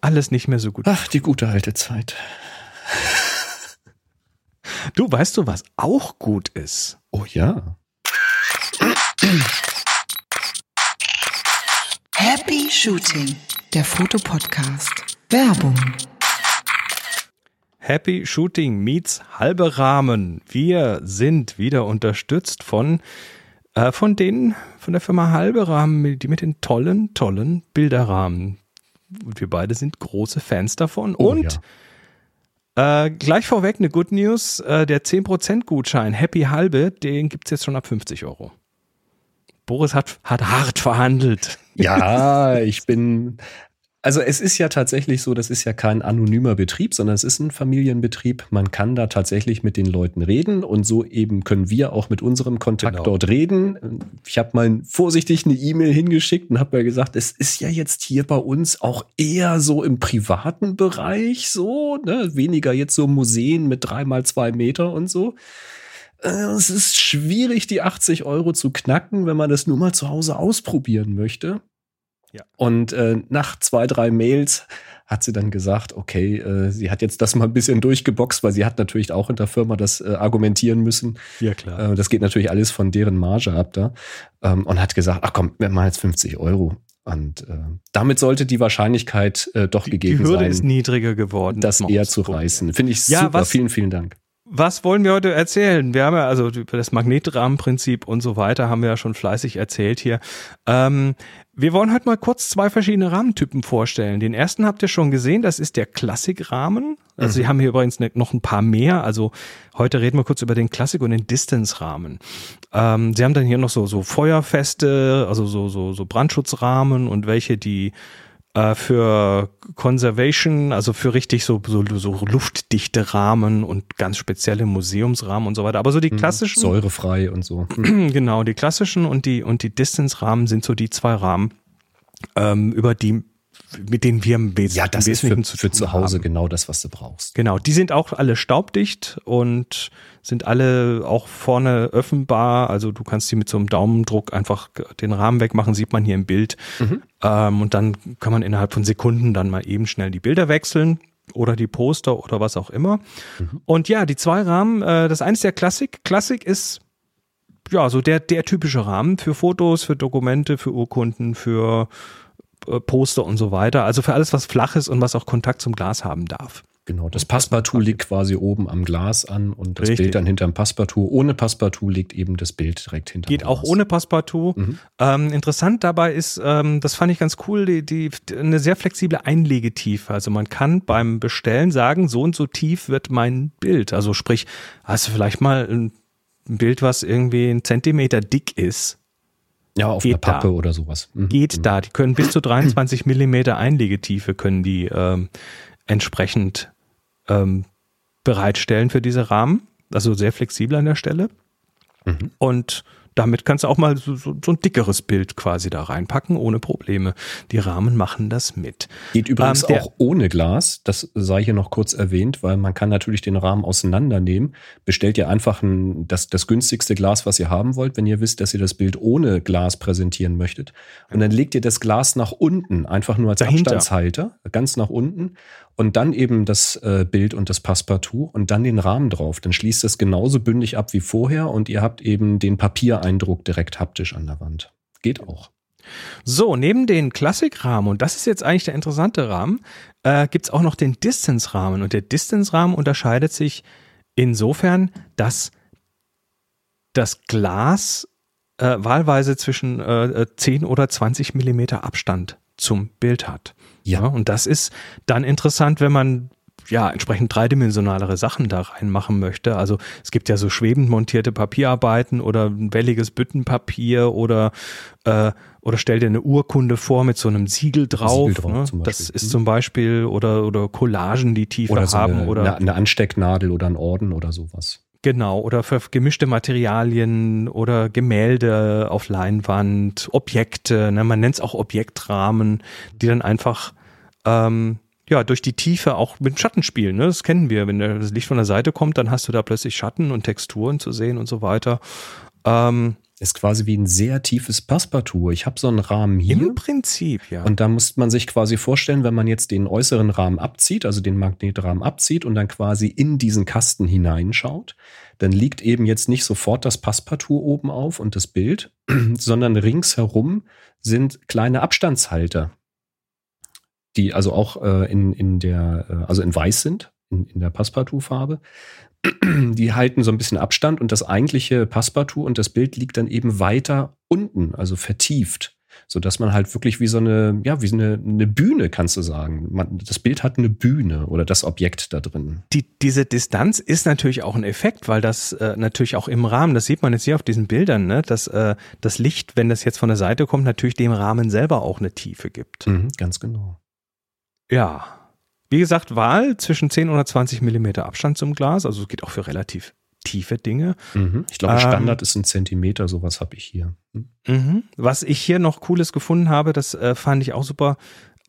Alles nicht mehr so gut. Ach, die gute alte Zeit. Du, weißt du, was auch gut ist? Oh ja. Happy Shooting, der Fotopodcast. Werbung. Happy Shooting meets halbe Rahmen. Wir sind wieder unterstützt von äh, von denen von der Firma Halbe Rahmen, die mit den tollen, tollen Bilderrahmen. Und wir beide sind große Fans davon. Oh, und ja. äh, gleich vorweg eine Good News: äh, Der 10% Gutschein Happy Halbe, den gibt es jetzt schon ab 50 Euro. Boris hat, hat hart verhandelt. (laughs) Ja, ich bin also es ist ja tatsächlich so, das ist ja kein anonymer Betrieb, sondern es ist ein Familienbetrieb. Man kann da tatsächlich mit den Leuten reden und so eben können wir auch mit unserem Kontakt genau. dort reden. Ich habe mal vorsichtig eine E-Mail hingeschickt und habe mal gesagt, es ist ja jetzt hier bei uns auch eher so im privaten Bereich so, ne? weniger jetzt so Museen mit drei mal zwei Meter und so. Äh, es ist schwierig, die 80 Euro zu knacken, wenn man das nur mal zu Hause ausprobieren möchte. Ja. Und äh, nach zwei, drei Mails hat sie dann gesagt, okay, äh, sie hat jetzt das mal ein bisschen durchgeboxt, weil sie hat natürlich auch in der Firma das äh, argumentieren müssen. Ja, klar. Äh, das geht natürlich alles von deren Marge ab da. Ähm, und hat gesagt, ach komm, wir machen jetzt 50 Euro. Und äh, damit sollte die Wahrscheinlichkeit äh, doch die, gegeben sein. Die Hürde sein, ist niedriger geworden. Das eher zu reißen. Finde ich ja, super. Was, vielen, vielen Dank was wollen wir heute erzählen? Wir haben ja also über das Magnetrahmenprinzip und so weiter haben wir ja schon fleißig erzählt hier. Ähm, wir wollen heute mal kurz zwei verschiedene Rahmentypen vorstellen. Den ersten habt ihr schon gesehen, das ist der Klassikrahmen. Also mhm. Sie haben hier übrigens ne, noch ein paar mehr. Also heute reden wir kurz über den Klassik- und den Distance-Rahmen. Ähm, Sie haben dann hier noch so, so Feuerfeste, also so, so, so Brandschutzrahmen und welche, die äh, für Conservation, also für richtig so, so, so luftdichte Rahmen und ganz spezielle Museumsrahmen und so weiter. Aber so die mhm. klassischen. Säurefrei und so. (clears throat) genau, die klassischen und die, und die Distance-Rahmen sind so die zwei Rahmen, ähm, über die mit denen wir im Wes ja, das ist für, zu, für zu Hause haben. genau das, was du brauchst. Genau, die sind auch alle staubdicht und sind alle auch vorne öffnbar. Also du kannst die mit so einem Daumendruck einfach den Rahmen wegmachen, sieht man hier im Bild. Mhm. Ähm, und dann kann man innerhalb von Sekunden dann mal eben schnell die Bilder wechseln oder die Poster oder was auch immer. Mhm. Und ja, die zwei Rahmen, äh, das eine ist der Klassik. Klassik ist ja so der, der typische Rahmen für Fotos, für Dokumente, für Urkunden, für äh, Poster und so weiter. Also für alles, was flach ist und was auch Kontakt zum Glas haben darf. Genau, das Passepartout liegt quasi oben am Glas an und das Richtig. Bild dann hinterm Passepartout. Ohne Passepartout liegt eben das Bild direkt hinter Geht auch ohne Passepartout. Mhm. Ähm, interessant dabei ist, ähm, das fand ich ganz cool, die, die, eine sehr flexible Einlegetiefe. Also man kann beim Bestellen sagen, so und so tief wird mein Bild. Also sprich, hast du vielleicht mal ein Bild, was irgendwie ein Zentimeter dick ist, ja, auf Geht einer Pappe da. oder sowas. Mhm. Geht mhm. da. Die können bis zu 23 (clears throat) Millimeter Einlegetiefe können die ähm, entsprechend ähm, bereitstellen für diese Rahmen. Also sehr flexibel an der Stelle. Mhm. Und damit kannst du auch mal so, so, so, ein dickeres Bild quasi da reinpacken, ohne Probleme. Die Rahmen machen das mit. Geht übrigens ähm, auch ohne Glas, das sei hier noch kurz erwähnt, weil man kann natürlich den Rahmen auseinandernehmen. Bestellt ihr einfach ein, das, das günstigste Glas, was ihr haben wollt, wenn ihr wisst, dass ihr das Bild ohne Glas präsentieren möchtet. Und dann legt ihr das Glas nach unten, einfach nur als Dahinter. Abstandshalter, ganz nach unten und dann eben das äh, Bild und das Passepartout und dann den Rahmen drauf. Dann schließt es genauso bündig ab wie vorher und ihr habt eben den Papiereindruck direkt haptisch an der Wand. Geht auch. So, neben den Klassikrahmen, und das ist jetzt eigentlich der interessante Rahmen, äh, gibt es auch noch den Distance-Rahmen. Und der Distance-Rahmen unterscheidet sich insofern, dass das Glas äh, wahlweise zwischen äh, 10 oder 20 Millimeter Abstand zum Bild hat. Ja. ja. Und das ist dann interessant, wenn man ja entsprechend dreidimensionalere Sachen da reinmachen möchte. Also es gibt ja so schwebend montierte Papierarbeiten oder ein welliges Büttenpapier oder äh, oder stell dir eine Urkunde vor mit so einem Siegel drauf. Siegel drauf ne? Das ist mhm. zum Beispiel oder oder Collagen, die Tiefe oder so haben eine, oder eine Anstecknadel oder ein Orden oder sowas. Genau, oder für gemischte Materialien oder Gemälde auf Leinwand, Objekte, ne, man nennt es auch Objektrahmen, die dann einfach ähm, ja durch die Tiefe auch mit Schatten spielen. Ne? Das kennen wir. Wenn das Licht von der Seite kommt, dann hast du da plötzlich Schatten und Texturen zu sehen und so weiter. Ähm, ist quasi wie ein sehr tiefes Passepartout. Ich habe so einen Rahmen hier. Im Prinzip, ja. Und da muss man sich quasi vorstellen, wenn man jetzt den äußeren Rahmen abzieht, also den Magnetrahmen abzieht und dann quasi in diesen Kasten hineinschaut, dann liegt eben jetzt nicht sofort das Passepartout oben auf und das Bild, (clears throat) sondern ringsherum sind kleine Abstandshalter, die also auch äh, in, in der, äh, also in weiß sind, in, in der Passepartout-Farbe die halten so ein bisschen Abstand und das eigentliche Passepartout und das Bild liegt dann eben weiter unten, also vertieft, so dass man halt wirklich wie so eine, ja, wie so eine, eine Bühne, kannst du sagen. Man, das Bild hat eine Bühne oder das Objekt da drin. Die, diese Distanz ist natürlich auch ein Effekt, weil das äh, natürlich auch im Rahmen, das sieht man jetzt hier auf diesen Bildern, ne, dass äh, das Licht, wenn das jetzt von der Seite kommt, natürlich dem Rahmen selber auch eine Tiefe gibt. Mhm, ganz genau. Ja, wie gesagt, Wahl zwischen 10 oder 20 Millimeter Abstand zum Glas, also es geht auch für relativ tiefe Dinge. Mhm. Ich glaube, Standard ähm, ist ein Zentimeter, sowas habe ich hier. Hm? Mhm. Was ich hier noch Cooles gefunden habe, das äh, fand ich auch super,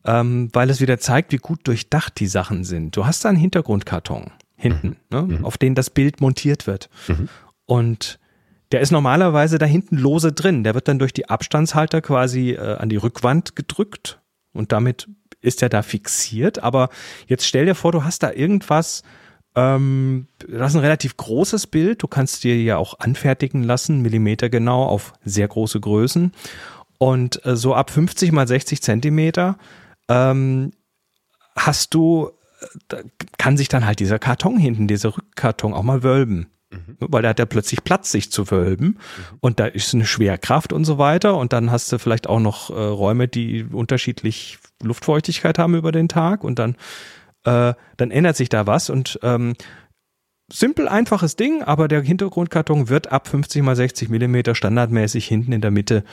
ähm, weil es wieder zeigt, wie gut durchdacht die Sachen sind. Du hast da einen Hintergrundkarton hinten, mhm. Ne, mhm. auf den das Bild montiert wird. Mhm. Und der ist normalerweise da hinten lose drin. Der wird dann durch die Abstandshalter quasi äh, an die Rückwand gedrückt und damit ist ja da fixiert, aber jetzt stell dir vor, du hast da irgendwas, ähm, das ist ein relativ großes Bild, du kannst dir ja auch anfertigen lassen, Millimeter genau auf sehr große Größen und äh, so ab 50 mal 60 Zentimeter ähm, hast du da kann sich dann halt dieser Karton hinten, dieser Rückkarton auch mal wölben. Mhm. Weil da hat er plötzlich Platz, sich zu wölben. Mhm. Und da ist eine Schwerkraft und so weiter. Und dann hast du vielleicht auch noch äh, Räume, die unterschiedlich Luftfeuchtigkeit haben über den Tag. Und dann, äh, dann ändert sich da was. Und ähm, simpel, einfaches Ding, aber der Hintergrundkarton wird ab 50 mal 60 Millimeter standardmäßig hinten in der Mitte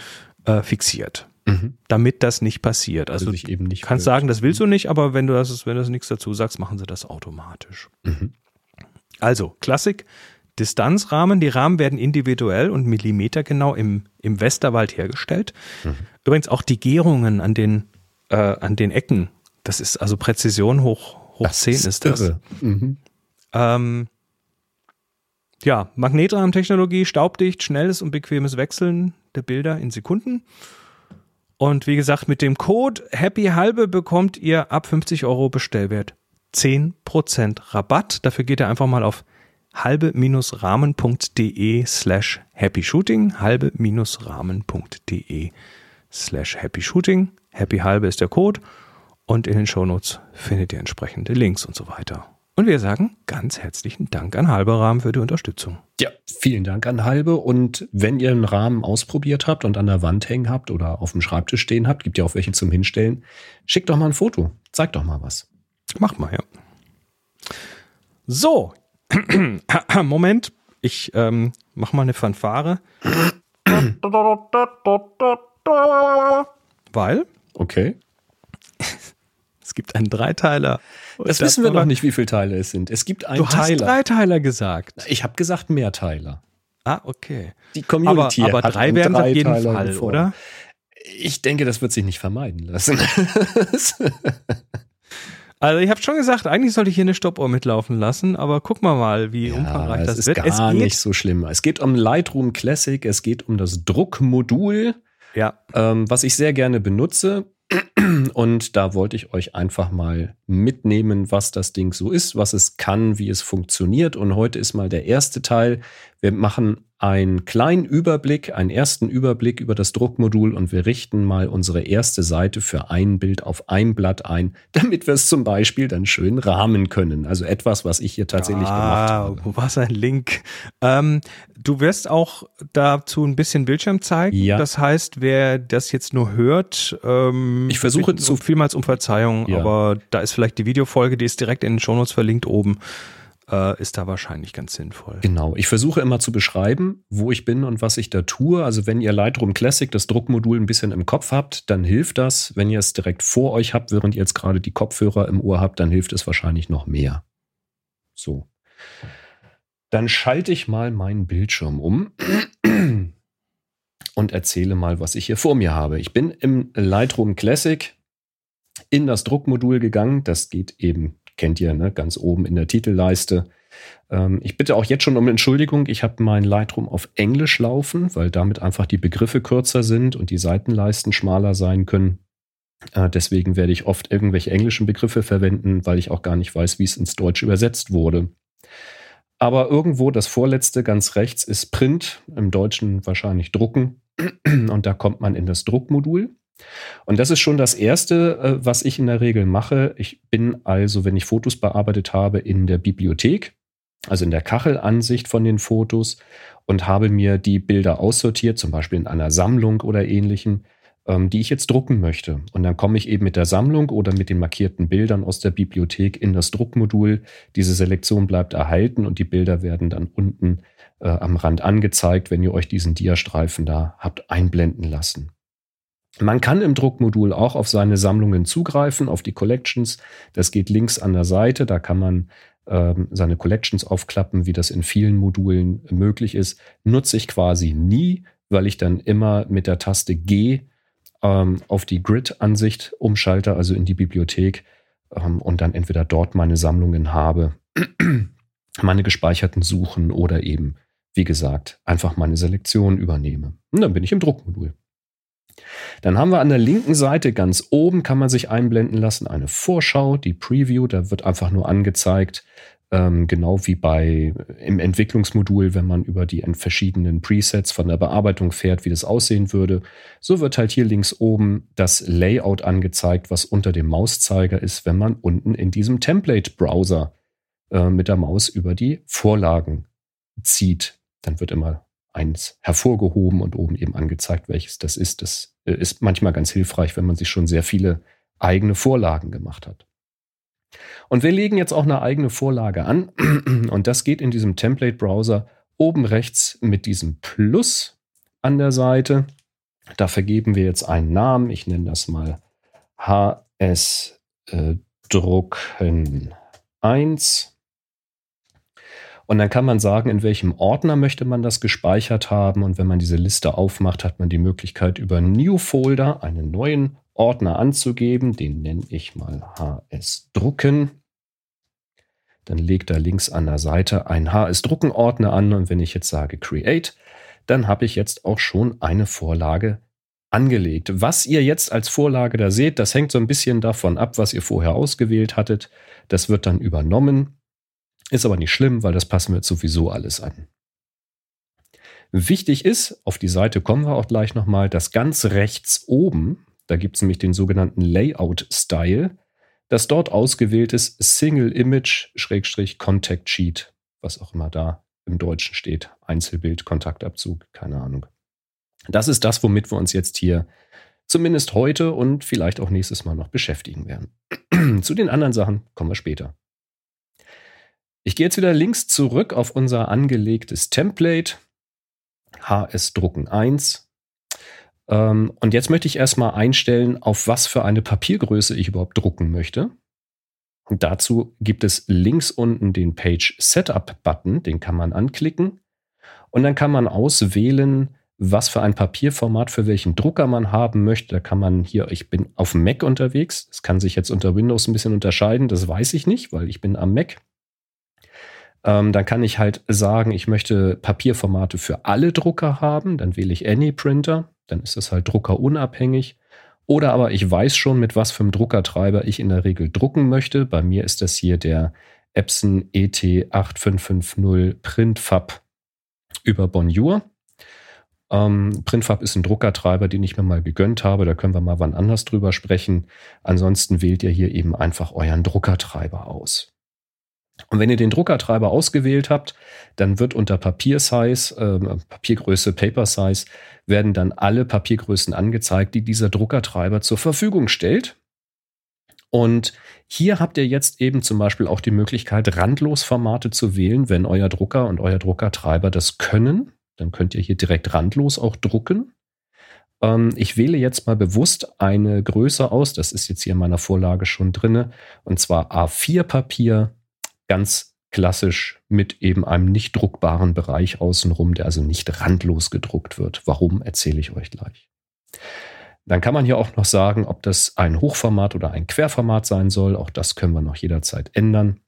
äh, fixiert. Mhm. Damit das nicht passiert. Also, ich eben nicht kannst sagen, das willst du nicht, aber wenn du das, wenn du nichts dazu sagst, machen sie das automatisch. Mhm. Also, Klassik, Distanzrahmen. Die Rahmen werden individuell und millimetergenau im, im Westerwald hergestellt. Mhm. Übrigens auch die Gärungen an den, äh, an den Ecken. Das ist also Präzision hoch, hoch das 10 ist, ist das. Mhm. Ähm, ja, Magnetrahmentechnologie, staubdicht, schnelles und bequemes Wechseln der Bilder in Sekunden. Und wie gesagt, mit dem Code Happy Halbe bekommt ihr ab 50 Euro Bestellwert 10% Rabatt. Dafür geht ihr einfach mal auf halbe-rahmen.de slash happy shooting, halbe-rahmen.de slash happy shooting. Happy halbe ist der Code und in den Shownotes findet ihr entsprechende Links und so weiter. Und wir sagen ganz herzlichen Dank an Halbe Rahmen für die Unterstützung. Ja, vielen Dank an Halbe. Und wenn ihr einen Rahmen ausprobiert habt und an der Wand hängen habt oder auf dem Schreibtisch stehen habt, gibt ja auch welche zum Hinstellen, schickt doch mal ein Foto. Zeigt doch mal was. Macht mal, ja. So, (clears throat) Moment, ich ähm, mach mal eine Fanfare. Weil? Okay. (laughs) Es gibt einen Dreiteiler. Das, das wissen wir noch nicht, wie viele Teile es sind. Es gibt einen du Teiler. Du hast Dreiteiler gesagt. Ich habe gesagt Mehrteiler. Ah, okay. Die Community aber, aber drei werden auf jeden Fall, vor. oder? Ich denke, das wird sich nicht vermeiden lassen. (laughs) also ich habe schon gesagt, eigentlich sollte ich hier eine Stoppuhr mitlaufen lassen, aber guck mal mal, wie ja, umfangreich das ist wird. Es gar nicht so schlimm. Es geht um Lightroom Classic, es geht um das Druckmodul, ja. ähm, was ich sehr gerne benutze. Und da wollte ich euch einfach mal mitnehmen, was das Ding so ist, was es kann, wie es funktioniert. Und heute ist mal der erste Teil. Wir machen einen kleinen Überblick, einen ersten Überblick über das Druckmodul und wir richten mal unsere erste Seite für ein Bild auf ein Blatt ein, (laughs) damit wir es zum Beispiel dann schön rahmen können. Also etwas, was ich hier tatsächlich ah, gemacht habe. Wo war ein Link? Ähm, du wirst auch dazu ein bisschen Bildschirm zeigen. Ja. Das heißt, wer das jetzt nur hört, ähm, ich versuche zu vielmals um Verzeihung, ja. aber da ist vielleicht die Videofolge, die ist direkt in den Shownotes verlinkt oben äh, ist da wahrscheinlich ganz sinnvoll. Genau. Ich versuche immer zu beschreiben, wo ich bin und was ich da tue. Also wenn ihr Lightroom Classic, das Druckmodul ein bisschen im Kopf habt, dann hilft das. Wenn ihr es direkt vor euch habt, während ihr jetzt gerade die Kopfhörer im Ohr habt, dann hilft es wahrscheinlich noch mehr. So. Dann schalte ich mal meinen Bildschirm um (clears throat) und erzähle mal, was ich hier vor mir habe. Ich bin im Lightroom Classic in das Druckmodul gegangen. Das geht eben kennt ihr, ne? ganz oben in der Titelleiste. Ähm, ich bitte auch jetzt schon um Entschuldigung, ich habe mein Lightroom auf Englisch laufen, weil damit einfach die Begriffe kürzer sind und die Seitenleisten schmaler sein können. Äh, deswegen werde ich oft irgendwelche englischen Begriffe verwenden, weil ich auch gar nicht weiß, wie es ins Deutsche übersetzt wurde. Aber irgendwo das vorletzte ganz rechts ist Print, im Deutschen wahrscheinlich Drucken. Und da kommt man in das Druckmodul. Und das ist schon das Erste, äh, was ich in der Regel mache. Ich bin also, wenn ich Fotos bearbeitet habe, in der Bibliothek, also in der Kachelansicht von den Fotos und habe mir die Bilder aussortiert, zum Beispiel in einer Sammlung oder ähnlichem, ähm, die ich jetzt drucken möchte. Und dann komme ich eben mit der Sammlung oder mit den markierten Bildern aus der Bibliothek in das Druckmodul. Diese Selektion bleibt erhalten und die Bilder werden dann unten äh, am Rand angezeigt, wenn ihr euch diesen Diastreifen da habt einblenden lassen. Man kann im Druckmodul auch auf seine Sammlungen zugreifen, auf die Collections. Das geht links an der Seite. Da kann man ähm, seine Collections aufklappen, wie das in vielen Modulen möglich ist. Nutze ich quasi nie, weil ich dann immer mit der Taste G ähm, auf die Grid-Ansicht umschalte, also in die Bibliothek ähm, und dann entweder dort meine Sammlungen habe, (clears throat) meine gespeicherten Suchen oder eben, wie gesagt, einfach meine Selektion übernehme. Und dann bin ich im Druckmodul. Dann haben wir an der linken Seite ganz oben, kann man sich einblenden lassen, eine Vorschau, die Preview. Da wird einfach nur angezeigt, Ähm, genau wie bei im Entwicklungsmodul, wenn man über die verschiedenen Presets von der Bearbeitung fährt, wie das aussehen würde. So wird halt hier links oben das Layout angezeigt, was unter dem Mauszeiger ist, wenn man unten in diesem Template-Browser äh, mit der Maus über die Vorlagen zieht. Dann wird immer eins hervorgehoben und oben eben angezeigt, welches das ist. Das äh, ist manchmal ganz hilfreich, wenn man sich schon sehr viele eigene Vorlagen gemacht hat. Und wir legen jetzt auch eine eigene Vorlage an. (clears throat) Und das geht in diesem Template-Browser oben rechts mit diesem Plus an der Seite. Da vergeben wir jetzt einen Namen. Ich nenne das mal HS äh, Drucken 1. Und dann kann man sagen, in welchem Ordner möchte man das gespeichert haben. Und wenn man diese Liste aufmacht, hat man die Möglichkeit, über New Folder einen neuen Ordner anzugeben. Den nenne ich mal HS Drucken. Dann legt er links an der Seite ein HS Drucken Ordner an und wenn ich jetzt sage Create, dann habe ich jetzt auch schon eine Vorlage angelegt. Was ihr jetzt als Vorlage da seht, das hängt so ein bisschen davon ab, was ihr vorher ausgewählt hattet. Das wird dann übernommen. Ist aber nicht schlimm, weil das passen wir jetzt sowieso alles an. Wichtig ist, auf die Seite kommen wir auch gleich nochmal, dass ganz rechts oben da gibt es nämlich den sogenannten Layout-Style, das dort ausgewählt ist Single Image Contact Sheet, was auch immer da im Deutschen steht. Einzelbild, Kontaktabzug, keine Ahnung. Das ist das, womit wir uns jetzt hier zumindest heute und vielleicht auch nächstes Mal noch beschäftigen werden. (clears throat) Zu den anderen Sachen kommen wir später. Ich gehe jetzt wieder links zurück auf unser angelegtes Template. HS Drucken 1 ähm, und jetzt möchte ich erstmal einstellen, auf was für eine Papiergröße ich überhaupt drucken möchte. Und dazu gibt es links unten den Page Setup Button, den kann man anklicken. Und dann kann man auswählen, was für ein Papierformat für welchen Drucker man haben möchte. Da kann man hier, ich bin auf Mac unterwegs. Das kann sich jetzt unter Windows ein bisschen unterscheiden. Das weiß ich nicht, weil ich bin am Mac. Ähm, dann kann ich halt sagen, ich möchte Papierformate für alle Drucker haben. Dann wähle ich Any Printer. Dann ist es halt druckerunabhängig. Oder aber ich weiß schon, mit was für einem Druckertreiber ich in der Regel drucken möchte. Bei mir ist das hier der Epson ET8550 Printfab über Bonjour. Ähm, Printfab ist ein Druckertreiber, den ich mir mal gegönnt habe. Da können wir mal wann anders drüber sprechen. Ansonsten wählt ihr hier eben einfach euren Druckertreiber aus. Und wenn ihr den Druckertreiber ausgewählt habt, dann wird unter Papiersize, äh, Papiergröße, Paper Size, werden dann alle Papiergrößen angezeigt, die dieser Druckertreiber zur Verfügung stellt. Und hier habt ihr jetzt eben zum Beispiel auch die Möglichkeit, Randlosformate zu wählen, wenn euer Drucker und euer Druckertreiber das können. Dann könnt ihr hier direkt randlos auch drucken. Ähm, ich wähle jetzt mal bewusst eine Größe aus. Das ist jetzt hier in meiner Vorlage schon drinne. Und zwar A4-Papier ganz klassisch mit eben einem nicht druckbaren Bereich außenrum, der also nicht randlos gedruckt wird. Warum, erzähle ich euch gleich. Dann kann man hier auch noch sagen, ob das ein Hochformat oder ein Querformat sein soll. Auch das können wir noch jederzeit ändern.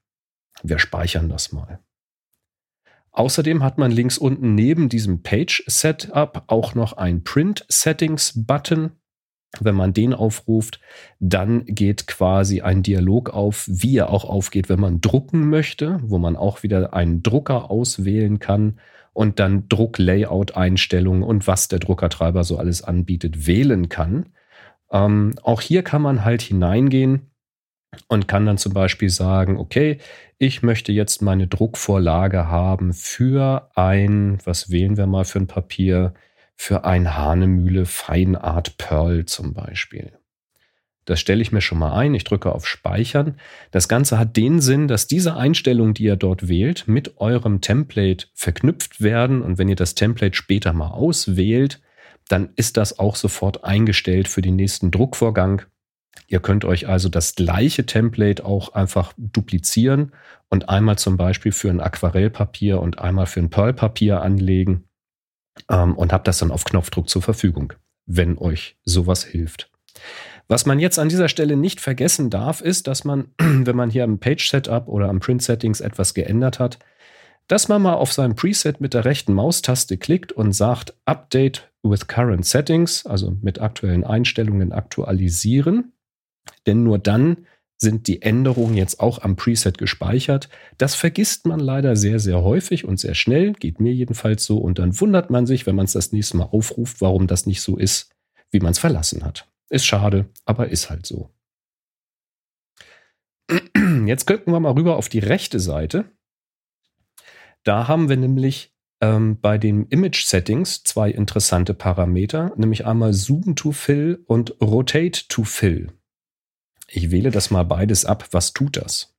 Wir speichern das mal. Außerdem hat man links unten neben diesem Page Setup auch noch ein Print Settings Button. Wenn man den aufruft, dann geht quasi ein Dialog auf, wie er auch aufgeht, wenn man drucken möchte, wo man auch wieder einen Drucker auswählen kann und dann Drucklayout-Einstellungen und was der Druckertreiber so alles anbietet, wählen kann. Ähm, auch hier kann man halt hineingehen und kann dann zum Beispiel sagen, okay, ich möchte jetzt meine Druckvorlage haben für ein, was wählen wir mal für ein Papier, für ein Hahnemühle Feinart Pearl zum Beispiel. Das stelle ich mir schon mal ein. Ich drücke auf Speichern. Das Ganze hat den Sinn, dass diese Einstellungen, die ihr dort wählt, mit eurem Template verknüpft werden. Und wenn ihr das Template später mal auswählt, dann ist das auch sofort eingestellt für den nächsten Druckvorgang. Ihr könnt euch also das gleiche Template auch einfach duplizieren und einmal zum Beispiel für ein Aquarellpapier und einmal für ein Pearlpapier anlegen ähm, und habt das dann auf Knopfdruck zur Verfügung, wenn euch sowas hilft. Was man jetzt an dieser Stelle nicht vergessen darf, ist, dass man, (clears throat) wenn man hier am Page Setup oder am Print Settings etwas geändert hat, dass man mal auf sein Preset mit der rechten Maustaste klickt und sagt Update with current settings, also mit aktuellen Einstellungen aktualisieren. Denn nur dann sind die Änderungen jetzt auch am Preset gespeichert. Das vergisst man leider sehr, sehr häufig und sehr schnell, geht mir jedenfalls so. Und dann wundert man sich, wenn man es das nächste Mal aufruft, warum das nicht so ist, wie man es verlassen hat. Ist schade, aber ist halt so. Jetzt gucken wir mal rüber auf die rechte Seite. Da haben wir nämlich ähm, bei den Image Settings zwei interessante Parameter, nämlich einmal Zoom to Fill und Rotate to Fill. Ich wähle das mal beides ab. Was tut das?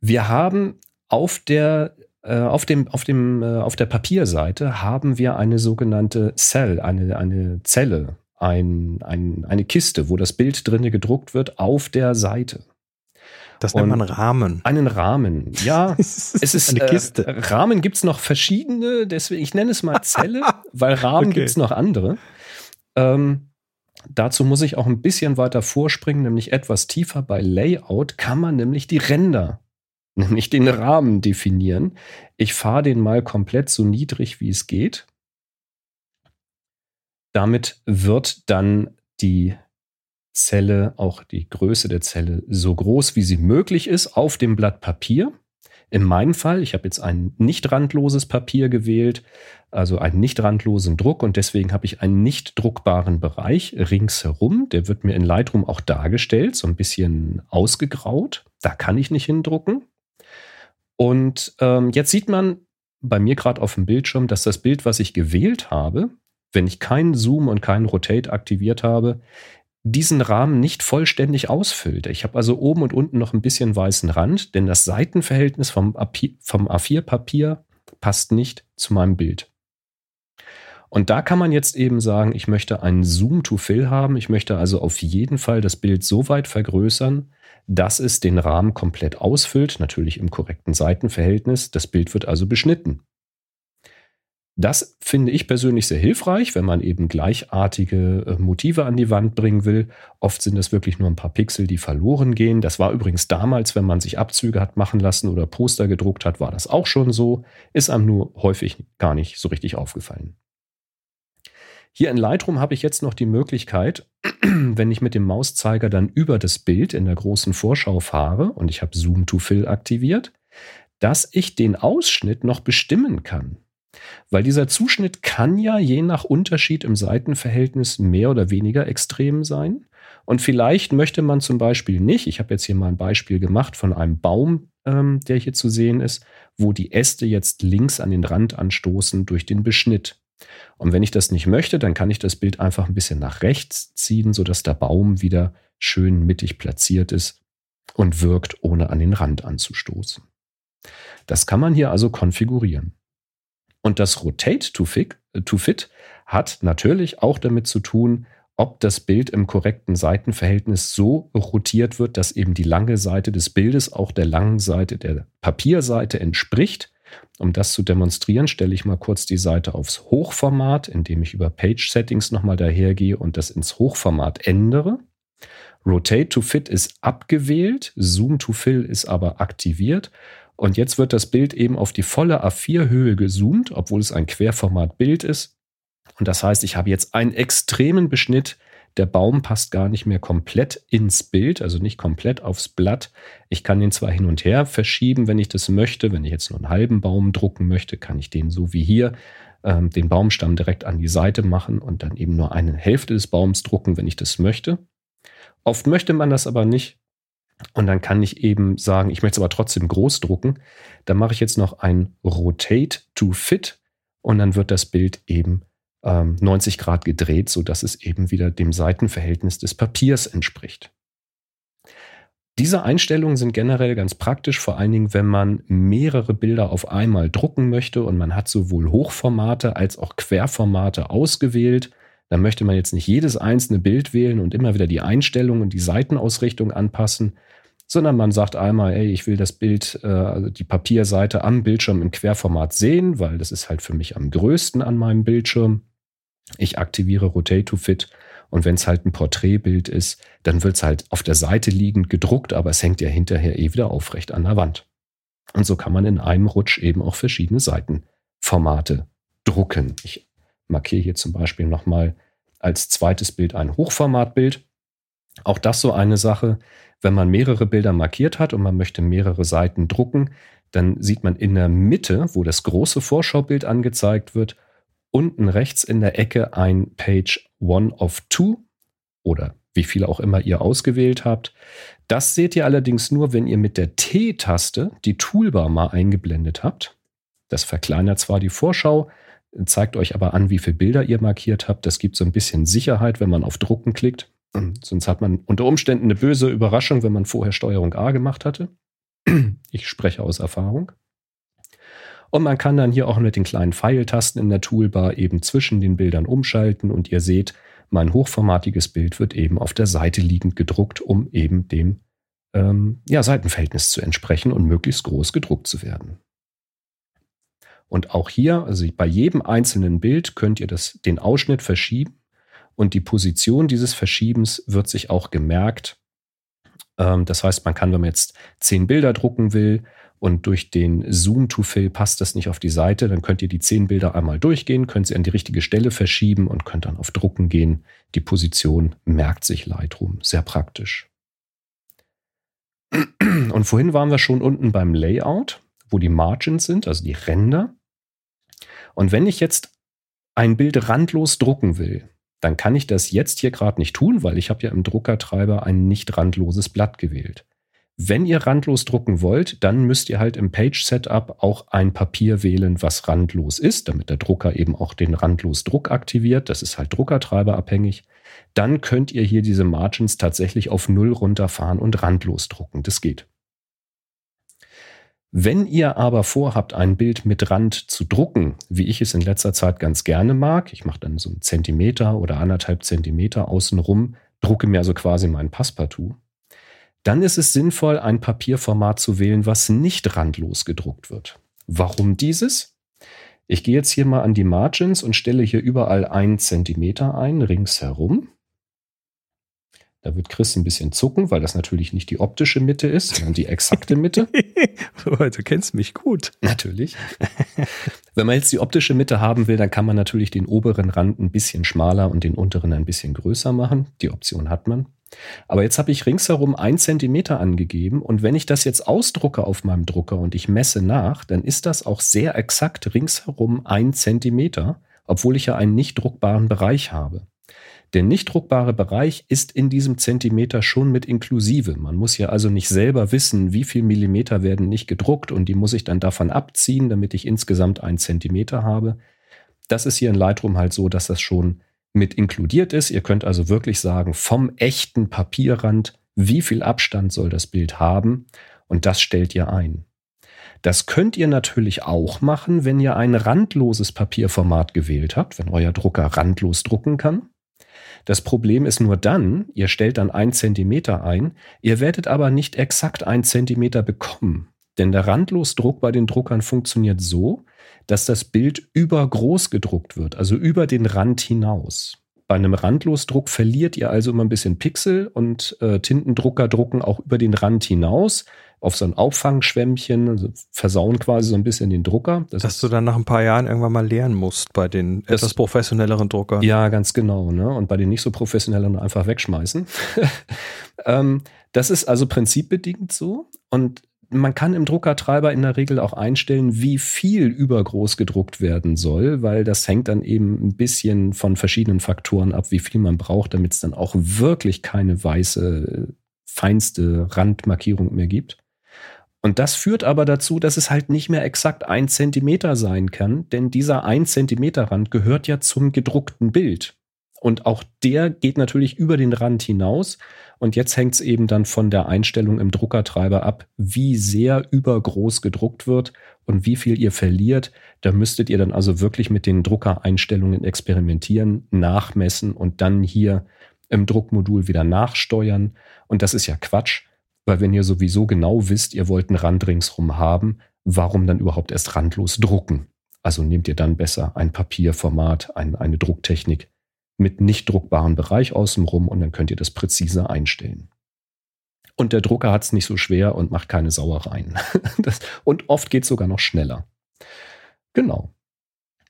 Wir haben auf der äh, auf, dem, auf, dem, äh, auf der Papierseite haben wir eine sogenannte Cell, eine, eine Zelle, ein, ein, eine Kiste, wo das Bild drinne gedruckt wird auf der Seite. Das nennt man Rahmen. Einen Rahmen, ja. (laughs) es ist eine Kiste. Äh, Rahmen gibt es noch verschiedene, deswegen, ich nenne es mal Zelle, (laughs) weil Rahmen okay. gibt es noch andere. Ähm, dazu muss ich auch ein bisschen weiter vorspringen, nämlich etwas tiefer bei Layout kann man nämlich die Ränder, (laughs) nämlich den Rahmen definieren. Ich fahre den mal komplett so niedrig, wie es geht. Damit wird dann die Zelle, auch die Größe der Zelle, so groß wie sie möglich ist auf dem Blatt Papier. In meinem Fall, ich habe jetzt ein nicht randloses Papier gewählt, also einen nicht randlosen Druck und deswegen habe ich einen nicht druckbaren Bereich ringsherum. Der wird mir in Lightroom auch dargestellt, so ein bisschen ausgegraut. Da kann ich nicht hindrucken. Und ähm, jetzt sieht man bei mir gerade auf dem Bildschirm, dass das Bild, was ich gewählt habe, wenn ich keinen Zoom und keinen Rotate aktiviert habe, diesen Rahmen nicht vollständig ausfüllt. Ich habe also oben und unten noch ein bisschen weißen Rand, denn das Seitenverhältnis vom, A4-Papier passt nicht zu meinem Bild. Und da kann man jetzt eben sagen, ich möchte einen Zoom to Fill haben. Ich möchte also auf jeden Fall das Bild so weit vergrößern, dass es den Rahmen komplett ausfüllt, natürlich im korrekten Seitenverhältnis. Das Bild wird also beschnitten. Das finde ich persönlich sehr hilfreich, wenn man eben gleichartige äh, Motive an die Wand bringen will. Oft sind es wirklich nur ein paar Pixel, die verloren gehen. Das war übrigens damals, wenn man sich Abzüge hat machen lassen oder Poster gedruckt hat, war das auch schon so. Ist einem nur häufig gar nicht so richtig aufgefallen. Hier in Lightroom habe ich jetzt noch die Möglichkeit, (clears throat) wenn ich mit dem Mauszeiger dann über das Bild in der großen Vorschau fahre und ich habe Zoom to Fill aktiviert, dass ich den Ausschnitt noch bestimmen kann. Weil dieser Zuschnitt kann ja je nach Unterschied im Seitenverhältnis mehr oder weniger extrem sein. Und vielleicht möchte man zum Beispiel nicht, ich habe jetzt hier mal ein Beispiel gemacht von einem Baum, ähm, der hier zu sehen ist, wo die Äste jetzt links an den Rand anstoßen durch den Beschnitt. Und wenn ich das nicht möchte, dann kann ich das Bild einfach ein bisschen nach rechts ziehen, sodass der Baum wieder schön mittig platziert ist und wirkt, ohne an den Rand anzustoßen. Das kann man hier also konfigurieren. Und das Rotate to Fit, äh, to Fit hat natürlich auch damit zu tun, ob das Bild im korrekten Seitenverhältnis so rotiert wird, dass eben die lange Seite des Bildes auch der langen Seite der Papierseite entspricht. Um das zu demonstrieren, stelle ich mal kurz die Seite aufs Hochformat, indem ich über Page Settings nochmal dahergehe und das ins Hochformat ändere. Rotate to Fit ist abgewählt, Zoom to Fill ist aber aktiviert und jetzt wird das Bild eben auf die volle A4-Höhe gezoomt, obwohl es ein Querformat-Bild ist. Und das heißt, ich habe jetzt einen extremen Beschnitt. Der Baum passt gar nicht mehr komplett ins Bild, also nicht komplett aufs Blatt. Ich kann den zwar hin und her verschieben, wenn ich das möchte. Wenn ich jetzt nur einen halben Baum drucken möchte, kann ich den so wie hier ähm, den Baumstamm direkt an die Seite machen und dann eben nur eine Hälfte des Baums drucken, wenn ich das möchte. Oft möchte man das aber nicht. Und dann kann ich eben sagen, ich möchte es aber trotzdem groß drucken. Dann mache ich jetzt noch ein Rotate to Fit und dann wird das Bild eben ähm, 90 Grad gedreht, sodass es eben wieder dem Seitenverhältnis des Papiers entspricht. Diese Einstellungen sind generell ganz praktisch, vor allen Dingen, wenn man mehrere Bilder auf einmal drucken möchte und man hat sowohl Hochformate als auch Querformate ausgewählt dann möchte man jetzt nicht jedes einzelne Bild wählen und immer wieder die Einstellung und die Seitenausrichtung anpassen, sondern man sagt einmal, ey, ich will das Bild, äh, also die Papierseite am Bildschirm im Querformat sehen, weil das ist halt für mich am größten an meinem Bildschirm. Ich aktiviere Rotate to Fit und wenn es halt ein Porträtbild ist, dann wird es halt auf der Seite liegend gedruckt, aber es hängt ja hinterher eh wieder aufrecht an der Wand. Und so kann man in einem Rutsch eben auch verschiedene Seitenformate drucken. Ich markiere hier zum Beispiel nochmal als zweites Bild ein Hochformatbild. Auch das so eine Sache, wenn man mehrere Bilder markiert hat und man möchte mehrere Seiten drucken, dann sieht man in der Mitte, wo das große Vorschaubild angezeigt wird, unten rechts in der Ecke ein Page One of Two oder wie viele auch immer ihr ausgewählt habt. Das seht ihr allerdings nur, wenn ihr mit der T-Taste die Toolbar mal eingeblendet habt. Das verkleinert zwar die Vorschau, zeigt euch aber an, wie viele Bilder ihr markiert habt. Das gibt so ein bisschen Sicherheit, wenn man auf Drucken klickt. Sonst hat man unter Umständen eine böse Überraschung, wenn man vorher Steuerung A gemacht hatte. Ich spreche aus Erfahrung. Und man kann dann hier auch mit den kleinen Pfeiltasten in der Toolbar eben zwischen den Bildern umschalten und ihr seht, mein hochformatiges Bild wird eben auf der Seite liegend gedruckt, um eben dem ähm, ja, Seitenverhältnis zu entsprechen und möglichst groß gedruckt zu werden. Und auch hier, also bei jedem einzelnen Bild könnt ihr das, den Ausschnitt verschieben und die Position dieses Verschiebens wird sich auch gemerkt. Ähm, das heißt, man kann, wenn man jetzt zehn Bilder drucken will und durch den Zoom to Fill passt das nicht auf die Seite, dann könnt ihr die zehn Bilder einmal durchgehen, könnt sie an die richtige Stelle verschieben und könnt dann auf Drucken gehen. Die Position merkt sich Lightroom. Sehr praktisch. Und vorhin waren wir schon unten beim Layout, wo die Margins sind, also die Ränder. Und wenn ich jetzt ein Bild randlos drucken will, dann kann ich das jetzt hier gerade nicht tun, weil ich habe ja im Druckertreiber ein nicht randloses Blatt gewählt. Wenn ihr randlos drucken wollt, dann müsst ihr halt im Page-Setup auch ein Papier wählen, was randlos ist, damit der Drucker eben auch den randlos Druck aktiviert. Das ist halt Druckertreiber abhängig. Dann könnt ihr hier diese Margins tatsächlich auf Null runterfahren und randlos drucken. Das geht. Wenn ihr aber vorhabt, ein Bild mit Rand zu drucken, wie ich es in letzter Zeit ganz gerne mag, ich mache dann so einen Zentimeter oder anderthalb Zentimeter außenrum, drucke mir also quasi mein Passepartout, dann ist es sinnvoll, ein Papierformat zu wählen, was nicht randlos gedruckt wird. Warum dieses? Ich gehe jetzt hier mal an die Margins und stelle hier überall einen Zentimeter ein, ringsherum. Da wird Chris ein bisschen zucken, weil das natürlich nicht die optische Mitte ist, sondern die exakte Mitte. (laughs) du kennst mich gut. Natürlich. Wenn man jetzt die optische Mitte haben will, dann kann man natürlich den oberen Rand ein bisschen schmaler und den unteren ein bisschen größer machen. Die Option hat man. Aber jetzt habe ich ringsherum ein Zentimeter angegeben und wenn ich das jetzt ausdrucke auf meinem Drucker und ich messe nach, dann ist das auch sehr exakt ringsherum ein Zentimeter, obwohl ich ja einen nicht druckbaren Bereich habe. Der nicht druckbare Bereich ist in diesem Zentimeter schon mit inklusive. Man muss ja also nicht selber wissen, wie viel Millimeter werden nicht gedruckt und die muss ich dann davon abziehen, damit ich insgesamt einen Zentimeter habe. Das ist hier in Lightroom halt so, dass das schon mit inkludiert ist. Ihr könnt also wirklich sagen, vom echten Papierrand, wie viel Abstand soll das Bild haben und das stellt ihr ein. Das könnt ihr natürlich auch machen, wenn ihr ein randloses Papierformat gewählt habt, wenn euer Drucker randlos drucken kann. Das Problem ist nur dann, ihr stellt dann ein Zentimeter ein, ihr werdet aber nicht exakt ein Zentimeter bekommen. Denn der Randlosdruck bei den Druckern funktioniert so, dass das Bild übergroß gedruckt wird, also über den Rand hinaus. Bei einem Randlosdruck verliert ihr also immer ein bisschen Pixel und äh, Tintendrucker drucken auch über den Rand hinaus auf so ein Auffangschwämmchen, also versauen quasi so ein bisschen den Drucker. Das Dass du dann nach ein paar Jahren irgendwann mal lernen musst bei den das, etwas professionelleren Druckern. Ja, ganz genau. Ne? Und bei den nicht so professionellen einfach wegschmeißen. (laughs) ähm, das ist also prinzipbedingt so. Und man kann im Druckertreiber in der Regel auch einstellen, wie viel übergroß gedruckt werden soll, weil das hängt dann eben ein bisschen von verschiedenen Faktoren ab, wie viel man braucht, damit es dann auch wirklich keine weiße, feinste Randmarkierung mehr gibt. Und das führt aber dazu, dass es halt nicht mehr exakt ein Zentimeter sein kann, denn dieser ein Zentimeter Rand gehört ja zum gedruckten Bild. Und auch der geht natürlich über den Rand hinaus. Und jetzt hängt es eben dann von der Einstellung im Druckertreiber ab, wie sehr übergroß gedruckt wird und wie viel ihr verliert. Da müsstet ihr dann also wirklich mit den Druckereinstellungen experimentieren, nachmessen und dann hier im Druckmodul wieder nachsteuern. Und das ist ja Quatsch, weil wenn ihr sowieso genau wisst, ihr wollt einen Rand ringsrum haben, warum dann überhaupt erst randlos drucken? Also nehmt ihr dann besser ein Papierformat, ein, eine Drucktechnik, mit nicht druckbaren Bereich außenrum und dann könnt ihr das präziser einstellen. Und der Drucker hat es nicht so schwer und macht keine Sauereien. (laughs) Das, und oft geht es sogar noch schneller. Genau.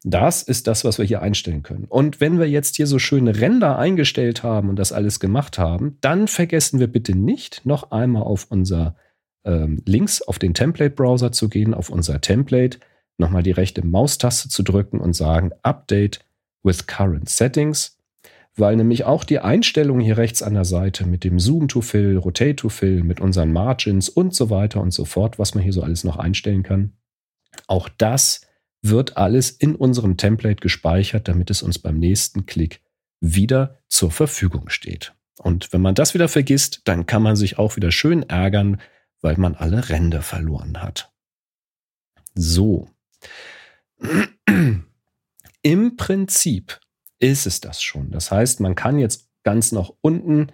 Das ist das, was wir hier einstellen können. Und wenn wir jetzt hier so schöne Ränder eingestellt haben und das alles gemacht haben, dann vergessen wir bitte nicht, noch einmal auf unser ähm, links auf den Template-Browser zu gehen, auf unser Template, nochmal die rechte Maustaste zu drücken und sagen Update with Current Settings, weil nämlich auch die Einstellungen hier rechts an der Seite mit dem Zoom to Fill, Rotate to Fill, mit unseren Margins und so weiter und so fort, was man hier so alles noch einstellen kann, auch das wird alles in unserem Template gespeichert, damit es uns beim nächsten Klick wieder zur Verfügung steht. Und wenn man das wieder vergisst, dann kann man sich auch wieder schön ärgern, weil man alle Ränder verloren hat. So. (clears throat) Im Prinzip ist es das schon. Das heißt, man kann jetzt ganz nach unten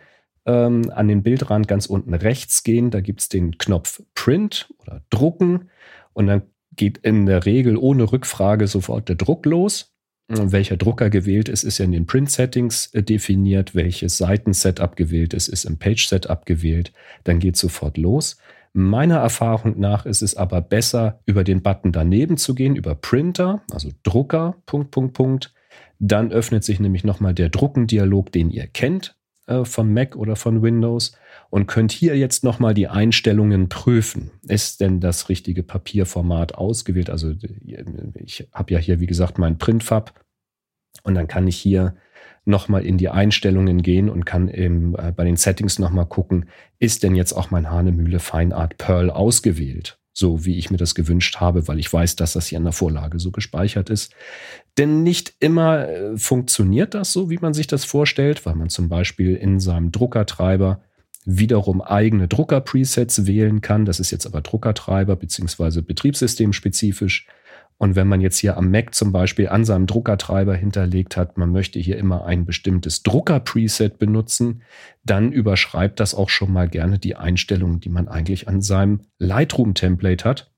ähm, an den Bildrand ganz unten rechts gehen. Da gibt es den Knopf Print oder Drucken. Und dann geht in der Regel ohne Rückfrage sofort der Druck los. Welcher Drucker gewählt ist, ist ja in den Print-Settings äh, definiert. Welches Seiten-Setup gewählt ist, ist im Page-Setup gewählt. Dann geht sofort los. Meiner Erfahrung nach ist es aber besser, über den Button daneben zu gehen, über Printer, also Drucker, Punkt, Punkt, Punkt. Dann öffnet sich nämlich nochmal der Druckendialog, den ihr kennt äh, von Mac oder von Windows und könnt hier jetzt nochmal die Einstellungen prüfen. Ist denn das richtige Papierformat ausgewählt? Also ich habe ja hier, wie gesagt, mein Printfab und dann kann ich hier nochmal in die Einstellungen gehen und kann eben, äh, bei den Settings nochmal gucken, ist denn jetzt auch mein Hanemühle Fine Art Pearl ausgewählt? So wie ich mir das gewünscht habe, weil ich weiß, dass das hier in der Vorlage so gespeichert ist. Denn nicht immer äh, funktioniert das so, wie man sich das vorstellt, weil man zum Beispiel in seinem Druckertreiber wiederum eigene Drucker-Presets wählen kann. Das ist jetzt aber Druckertreiber bzw. betriebssystemspezifisch. Und wenn man jetzt hier am Mac zum Beispiel an seinem Druckertreiber hinterlegt hat, man möchte hier immer ein bestimmtes Drucker-Preset benutzen, dann überschreibt das auch schon mal gerne die Einstellungen, die man eigentlich an seinem Lightroom-Template hat.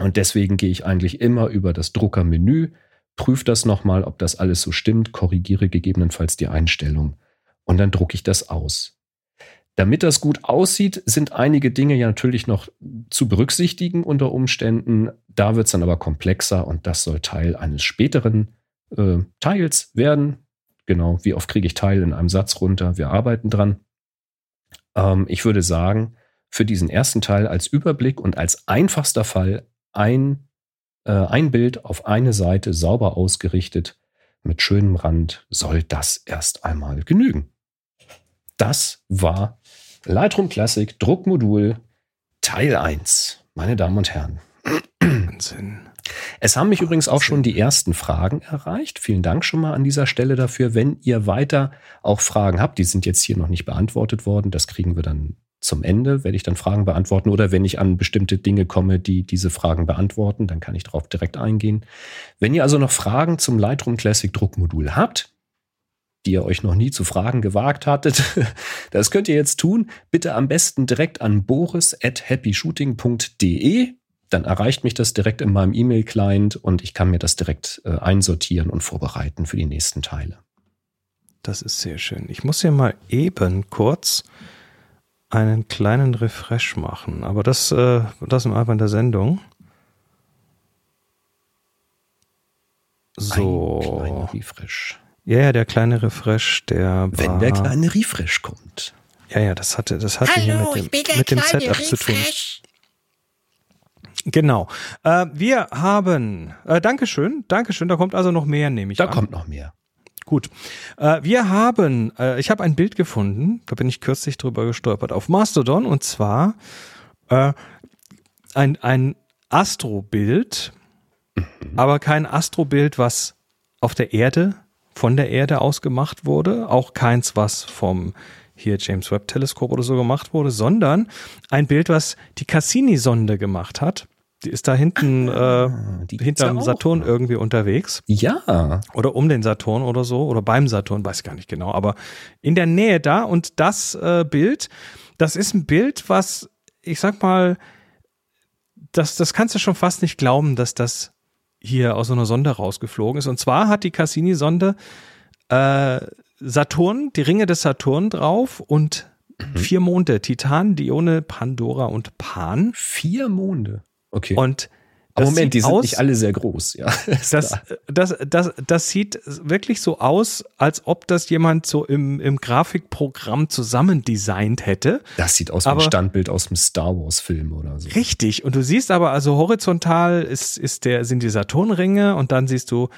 Und deswegen gehe ich eigentlich immer über das Druckermenü, prüfe das nochmal, ob das alles so stimmt, korrigiere gegebenenfalls die Einstellung und dann drucke ich das aus. Damit das gut aussieht, sind einige Dinge ja natürlich noch zu berücksichtigen unter Umständen. Da wird es dann aber komplexer und das soll Teil eines späteren äh, Teils werden. Genau, wie oft kriege ich Teil in einem Satz runter? Wir arbeiten dran. Ähm, ich würde sagen, für diesen ersten Teil als Überblick und als einfachster Fall ein, äh, ein Bild auf eine Seite sauber ausgerichtet mit schönem Rand soll das erst einmal genügen. Das war Lightroom Classic Druckmodul Teil 1. Meine Damen und Herren. Wahnsinn. Es haben mich Wahnsinn. übrigens auch schon die ersten Fragen erreicht. Vielen Dank schon mal an dieser Stelle dafür. Wenn ihr weiter auch Fragen habt, die sind jetzt hier noch nicht beantwortet worden, das kriegen wir dann zum Ende, werde ich dann Fragen beantworten. Oder wenn ich an bestimmte Dinge komme, die diese Fragen beantworten, dann kann ich darauf direkt eingehen. Wenn ihr also noch Fragen zum Lightroom Classic Druckmodul habt, die ihr euch noch nie zu fragen gewagt hattet. (laughs) Das könnt ihr jetzt tun. Bitte am besten direkt an boris at happyshooting.de. Dann erreicht mich das direkt in meinem E-Mail-Client und ich kann mir das direkt äh, einsortieren und vorbereiten für die nächsten Teile. Das ist sehr schön. Ich muss hier mal eben kurz einen kleinen Refresh machen, aber das äh, lassen wir einfach in der Sendung. So. Ein Refresh. Ja, ja, der kleine Refresh, der Wenn war, der kleine Refresh kommt. Ja, ja, das hatte, das hatte Hallo, hier mit dem, mit dem Setup Refresh. zu tun. Genau. Äh, wir haben, äh, Dankeschön, Dankeschön, da kommt also noch mehr, nehme ich da an. Da kommt noch mehr. Gut. Äh, wir haben, äh, ich habe ein Bild gefunden, da bin ich kürzlich drüber gestolpert, auf Mastodon und zwar äh, ein, ein Astrobild, mhm. aber kein Astrobild, was auf der Erde von der Erde aus gemacht wurde, auch keins, was vom hier James Webb Teleskop oder so gemacht wurde, sondern ein Bild, was die Cassini-Sonde gemacht hat. Die ist da hinten ah, äh, hinterm Saturn noch. irgendwie unterwegs. Ja. Oder um den Saturn oder so. Oder beim Saturn, weiß ich gar nicht genau. Aber in der Nähe da. Und das äh, Bild, das ist ein Bild, was, ich sag mal, das, das kannst du schon fast nicht glauben, dass das hier aus so einer Sonde rausgeflogen ist. Und zwar hat die Cassini-Sonde äh, Saturn, die Ringe des Saturn drauf und mhm. vier Monde, Titan, Dione, Pandora und Pan. Vier Monde. Okay. Und Aber Das Moment, die sind aus- nicht alle sehr groß, ja. (laughs) Das, das, das, das sieht wirklich so aus, als ob das jemand so im, im Grafikprogramm zusammendesignt hätte. das sieht aus wie ein Standbild aus einem Star Wars-Film oder so. Richtig. Und du siehst aber, also horizontal ist, ist der, sind die Saturnringe und dann siehst du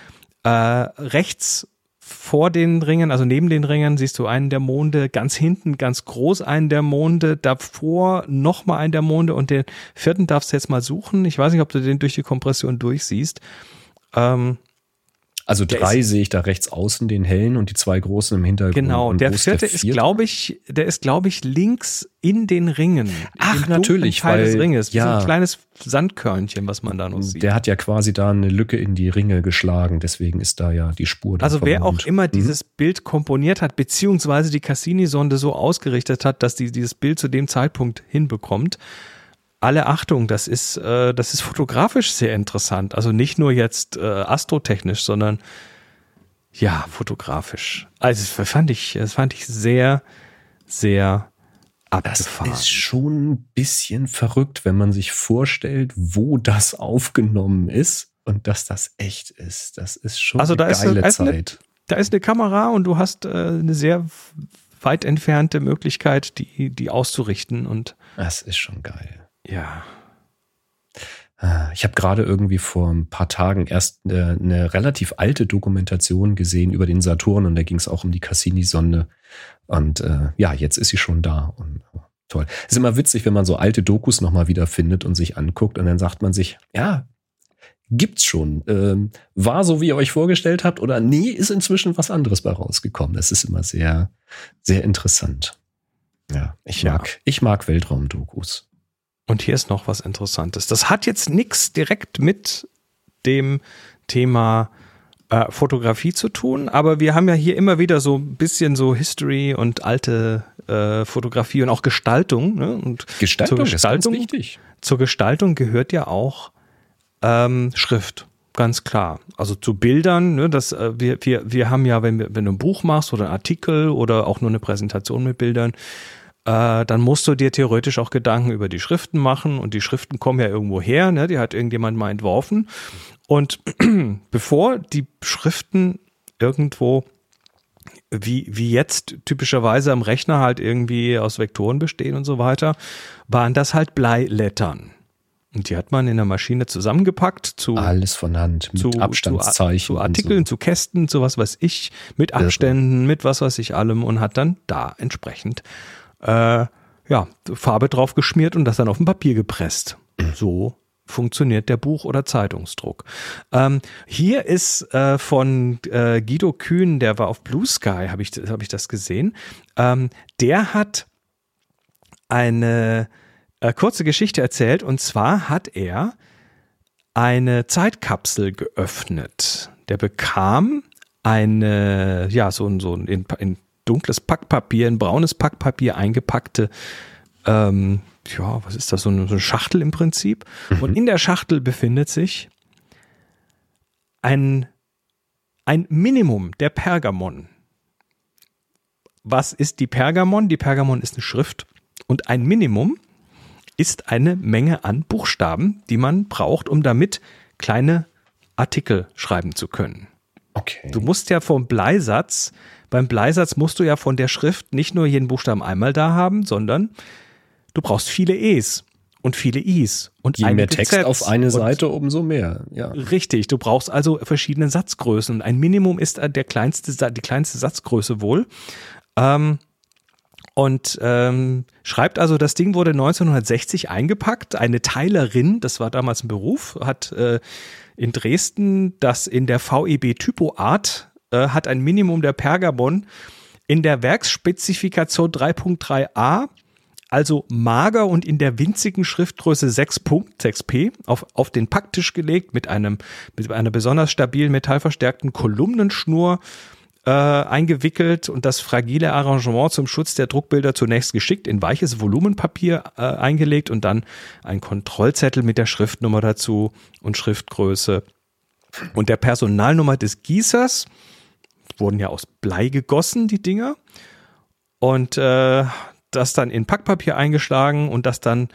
äh, rechts vor den Ringen, also neben den Ringen, siehst du einen der Monde, ganz hinten ganz groß einen der Monde, davor nochmal einen der Monde und den vierten darfst du jetzt mal suchen. Ich weiß nicht, ob du den durch die Kompression durchsiehst. Ähm, Also Der drei sehe ich da rechts außen, den hellen und die zwei großen im Hintergrund. Genau, Und der wo ist vierte ist, glaube ich, der ist, glaube ich, links in den Ringen. Ach, natürlich, Teil des weil- Ringes. Wie so ja. ein kleines Sandkörnchen, was man da noch sieht. Der hat ja quasi da eine Lücke in die Ringe geschlagen, deswegen ist da ja die Spur. Also wer auch immer Mhm. dieses Bild komponiert hat, beziehungsweise die Cassini-Sonde so ausgerichtet hat, dass die dieses Bild zu dem Zeitpunkt hinbekommt, alle Achtung, das ist, äh, das ist fotografisch sehr interessant. Also nicht nur jetzt äh, astrotechnisch, sondern ja, fotografisch. Also das fand ich, das fand ich sehr, sehr Das abgefahren. ist schon ein bisschen verrückt, wenn man sich vorstellt, wo das aufgenommen ist und dass das echt ist. Das ist schon Also eine geile ist eine- Zeit. da ist eine Kamera und du hast äh, eine sehr weit entfernte Möglichkeit, die, die auszurichten und Das ist schon geil. Ja. Ah, Ich habe gerade irgendwie vor ein paar Tagen erst eine, eine relativ alte Dokumentation gesehen über den Saturn und da ging es auch um die Cassini-Sonde. Und äh, ja, jetzt ist sie schon da. Und äh, toll. Ist immer witzig, wenn man so alte Dokus nochmal wieder findet und sich anguckt und dann sagt man sich, ja, gibt's schon. Ähm, war so, wie ihr euch vorgestellt habt, oder nee, ist inzwischen was anderes bei rausgekommen. Das ist immer sehr, sehr interessant. Ja, ich Ja. mag, ich mag Weltraumdokus. Und hier ist noch was Interessantes. Das hat jetzt nichts direkt mit dem Thema äh, Fotografie zu tun, aber wir haben ja hier immer wieder so ein bisschen so History und alte äh, Fotografie und auch Gestaltung. Ne? Und Gestaltung, zur ist ganz Gestaltung, wichtig. zur Gestaltung gehört ja auch ähm, Schrift. Ganz klar. Also zu Bildern, ne, das, äh, wir, wir, wir haben ja, wenn, wir, wenn du ein Buch machst oder einen Artikel oder auch nur eine Präsentation mit Bildern, äh, dann musst du dir theoretisch auch Gedanken über die Schriften machen und die Schriften kommen ja irgendwo her, ne, die hat irgendjemand mal entworfen. Und (clears throat) bevor die Schriften irgendwo wie, wie jetzt typischerweise am Rechner halt irgendwie aus Vektoren bestehen und so weiter, waren das halt Bleilettern. Und die hat man in der Maschine zusammengepackt zu, Alles von Hand mit zu, Abstandszeichen. zu, Artikeln, und zu Kästen, zu was weiß ich, mit Abständen, mit was weiß ich allem und hat dann da entsprechend äh, ja, Farbe drauf geschmiert und das dann auf dem Papier gepresst. So funktioniert der Buch- oder Zeitungsdruck. Ähm, hier ist äh, von äh, Guido Kühn, der war auf Blue Sky, habe ich, hab ich das gesehen. Ähm, der hat eine äh, kurze Geschichte erzählt und zwar hat er eine Zeitkapsel geöffnet. Der bekam eine, ja, so ein, so ein in, in dunkles Packpapier, in braunes Packpapier eingepackte, ähm, ja, was ist das, so eine, so eine Schachtel im Prinzip. Und in der Schachtel befindet sich ein, ein Minimum der Pergamon. Was ist die Pergamon? Die Pergamon ist eine Schrift und ein Minimum ist eine Menge an Buchstaben, die man braucht, um damit kleine Artikel schreiben zu können. Okay. Du musst ja vom Bleisatz, beim Bleisatz musst du ja von der Schrift nicht nur jeden Buchstaben einmal da haben, sondern du brauchst viele E's und viele I's und Je mehr Text Zs auf eine Seite, umso mehr. Ja. Richtig, du brauchst also verschiedene Satzgrößen. Ein Minimum ist der kleinste, die kleinste Satzgröße wohl. Ähm, und ähm, schreibt also, das Ding wurde 1960 eingepackt. Eine Teilerin, das war damals ein Beruf, hat äh, in Dresden das in der VEB Typoart, äh, hat ein Minimum der Pergamon in der Werksspezifikation 3.3a also mager und in der winzigen Schriftgröße 6.6p auf, auf den Packtisch gelegt mit einem mit einer besonders stabilen metallverstärkten Kolumnenschnur äh, eingewickelt und das fragile Arrangement zum Schutz der Druckbilder zunächst geschickt in weiches Volumenpapier äh, eingelegt und dann ein Kontrollzettel mit der Schriftnummer dazu und Schriftgröße und der Personalnummer des Gießers wurden ja aus Blei gegossen die Dinger und äh, das dann in Packpapier eingeschlagen und das dann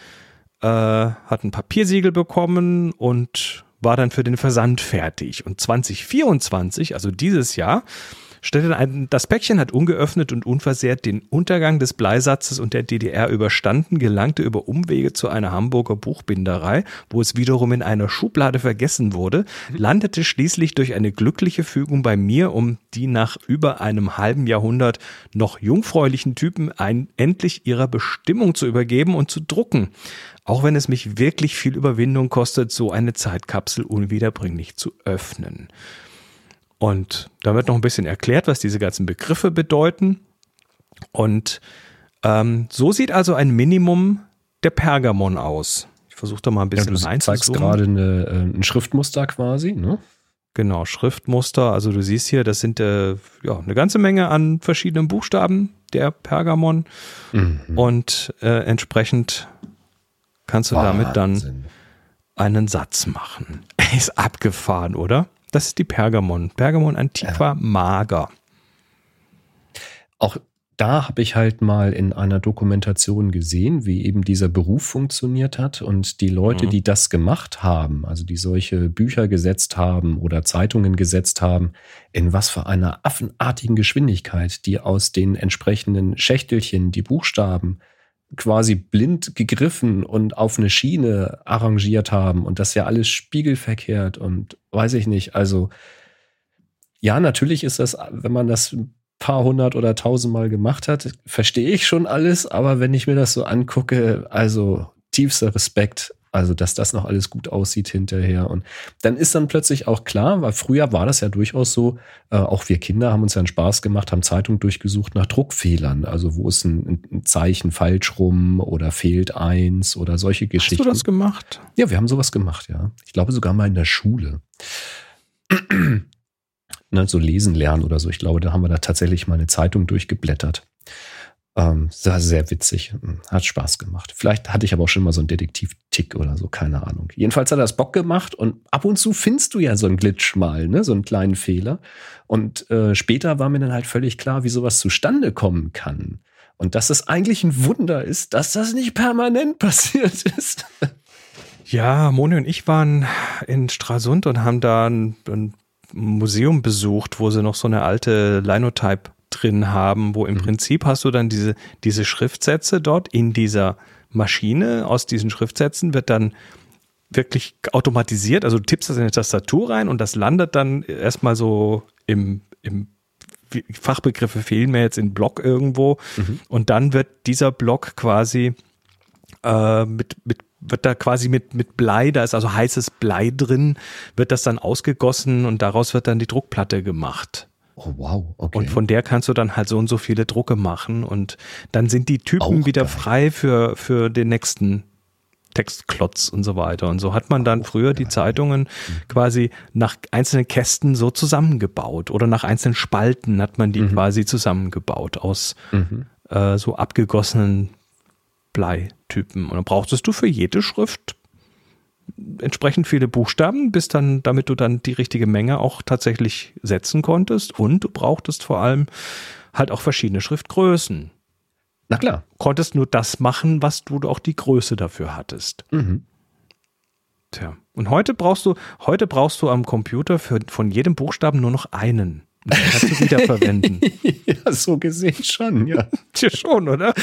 äh, hat ein Papiersiegel bekommen und war dann für den Versand fertig. Und 2024, also dieses Jahr, stellte ein, das Päckchen hat ungeöffnet und unversehrt den Untergang des Bleisatzes und der DDR überstanden, gelangte über Umwege zu einer Hamburger Buchbinderei, wo es wiederum in einer Schublade vergessen wurde, landete schließlich durch eine glückliche Fügung bei mir, um die nach über einem halben Jahrhundert noch jungfräulichen Typen ein, endlich ihrer Bestimmung zu übergeben und zu drucken. Auch wenn es mich wirklich viel Überwindung kostet, so eine Zeitkapsel unwiederbringlich zu öffnen. Und da wird noch ein bisschen erklärt, was diese ganzen Begriffe bedeuten. Und ähm, so sieht also ein Minimum der Pergamon aus. Ich versuche da mal ein bisschen ja, du zeigst gerade eine, äh, ein Schriftmuster quasi, ne? Genau, Schriftmuster. Also du siehst hier, das sind äh, ja eine ganze Menge an verschiedenen Buchstaben der Pergamon. Mhm. Und äh, entsprechend kannst du Wahnsinn. damit dann einen Satz machen. (laughs) Ist abgefahren, oder? Das ist die Pergamon. Pergamon Antiqua ja. Mager. Auch da habe ich halt mal in einer Dokumentation gesehen, wie eben dieser Beruf funktioniert hat und die Leute, mhm. die das gemacht haben, also die solche Bücher gesetzt haben oder Zeitungen gesetzt haben, in was für einer affenartigen Geschwindigkeit die aus den entsprechenden Schächtelchen die Buchstaben quasi blind gegriffen und auf eine Schiene arrangiert haben und das ja alles spiegelverkehrt und weiß ich nicht. Also ja, natürlich ist das, wenn man das ein paar hundert oder tausendmal gemacht hat, verstehe ich schon alles, aber wenn ich mir das so angucke, also tiefster Respekt also, dass das noch alles gut aussieht hinterher. Und dann ist dann plötzlich auch klar, weil früher war das ja durchaus so, äh, auch wir Kinder haben uns ja einen Spaß gemacht, haben Zeitung durchgesucht nach Druckfehlern. Also, wo ist ein, ein Zeit falsch rum oder fehlt eins oder solche Geschichten. Hast du das gemacht? Ja, wir haben sowas gemacht, ja. Ich glaube sogar mal in der Schule. (clears throat) ne, so lesen lernen oder so. Ich glaube, da haben wir da tatsächlich mal eine Zeitung durchgeblättert. Ähm, war sehr witzig, hat Spaß gemacht. Vielleicht hatte ich aber auch schon mal so einen Detektiv-Tick oder so, keine Ahnung. Jedenfalls hat er das Bock gemacht und ab und zu findest du ja so einen Glitch mal, ne, so einen kleinen Fehler. Und äh, später war mir dann halt völlig klar, wie sowas zustande kommen kann. Und dass es eigentlich ein Wunder ist, dass das nicht permanent (laughs) passiert ist. Ja, Moni und ich waren in Stralsund und haben da ein, ein Museum besucht, wo sie noch so eine alte Linotype drin haben, wo im mhm. Prinzip hast du dann diese, diese Schriftsätze dort in dieser Maschine. Aus diesen Schriftsätzen wird dann wirklich automatisiert, also du tippst das in eine Tastatur rein und das landet dann erstmal so im, im Fachbegriffe fehlen mir jetzt in Block irgendwo mhm. und dann wird dieser Block quasi äh, mit, mit wird da quasi mit, mit Blei, da ist also heißes Blei drin, wird das dann ausgegossen und daraus wird dann die Druckplatte gemacht. Oh, wow. Okay. Und von der kannst du dann halt so und so viele Drucke machen und dann sind die Typen Auch wieder geil. frei für, für den nächsten Textklotz und so weiter. Und so hat man dann früher die Zeitungen quasi nach einzelnen Kästen so zusammengebaut oder nach einzelnen Spalten hat man die mhm. quasi zusammengebaut aus mhm. äh, so abgegossenen Bleitypen. Und dann brauchtest du für jede Schrift entsprechend viele Buchstaben, bis dann, damit du dann die richtige Menge auch tatsächlich setzen konntest. Und du brauchtest vor allem halt auch verschiedene Schriftgrößen. Na klar. Konntest nur das machen, was du auch die Größe dafür hattest. Mhm. Tja. Und heute brauchst du, heute brauchst du am Computer für, von jedem Buchstaben nur noch einen. Kannst du wiederverwenden. (laughs) ja, so gesehen schon, ja. (laughs) Tja, schon, oder?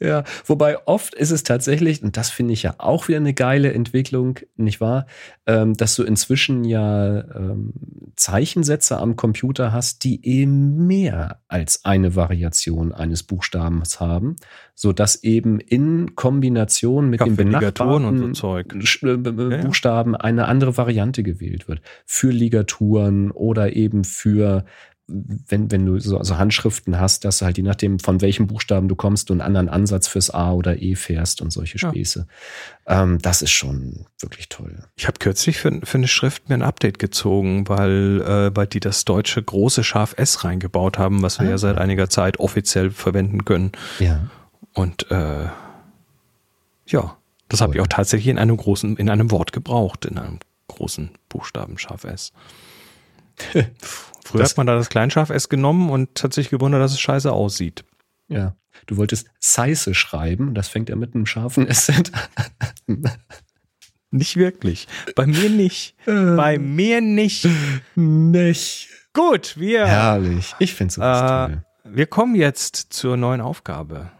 Ja, wobei oft ist es tatsächlich, und das finde ich ja auch wieder eine geile Entwicklung, nicht wahr, ähm, dass du inzwischen ja ähm, Zeichensätze am Computer hast, die eben mehr als eine Variation eines Buchstabens haben, so dass eben in Kombination mit dem benachbarten so äh, Buchstaben eine andere Variante gewählt wird. Für Ligaturen oder eben für wenn, wenn du so also Handschriften hast, dass du halt je nachdem, von welchem Buchstaben du kommst, du einen anderen Ansatz fürs A oder E fährst und solche Späße. Ja. Ähm, das ist schon wirklich toll. Ich habe kürzlich für, für eine Schrift mir ein Update gezogen, weil, äh, weil die das deutsche große Schaf S reingebaut haben, was wir ah. ja seit einiger Zeit offiziell verwenden können. Ja. Und äh, ja, das habe ich auch tatsächlich in einem großen, in einem Wort gebraucht, in einem großen Buchstaben Schaf S. Früher das hat man da das Kleinschaf S genommen und hat sich gewundert, dass es scheiße aussieht. Ja. Du wolltest Seiße schreiben, das fängt ja mit einem scharfen S an. Nicht wirklich. Bei mir nicht. Bei mir nicht. Nicht. Gut, wir, Herrlich. Ich finde sowas äh, toll. wir kommen jetzt zur neuen Aufgabe.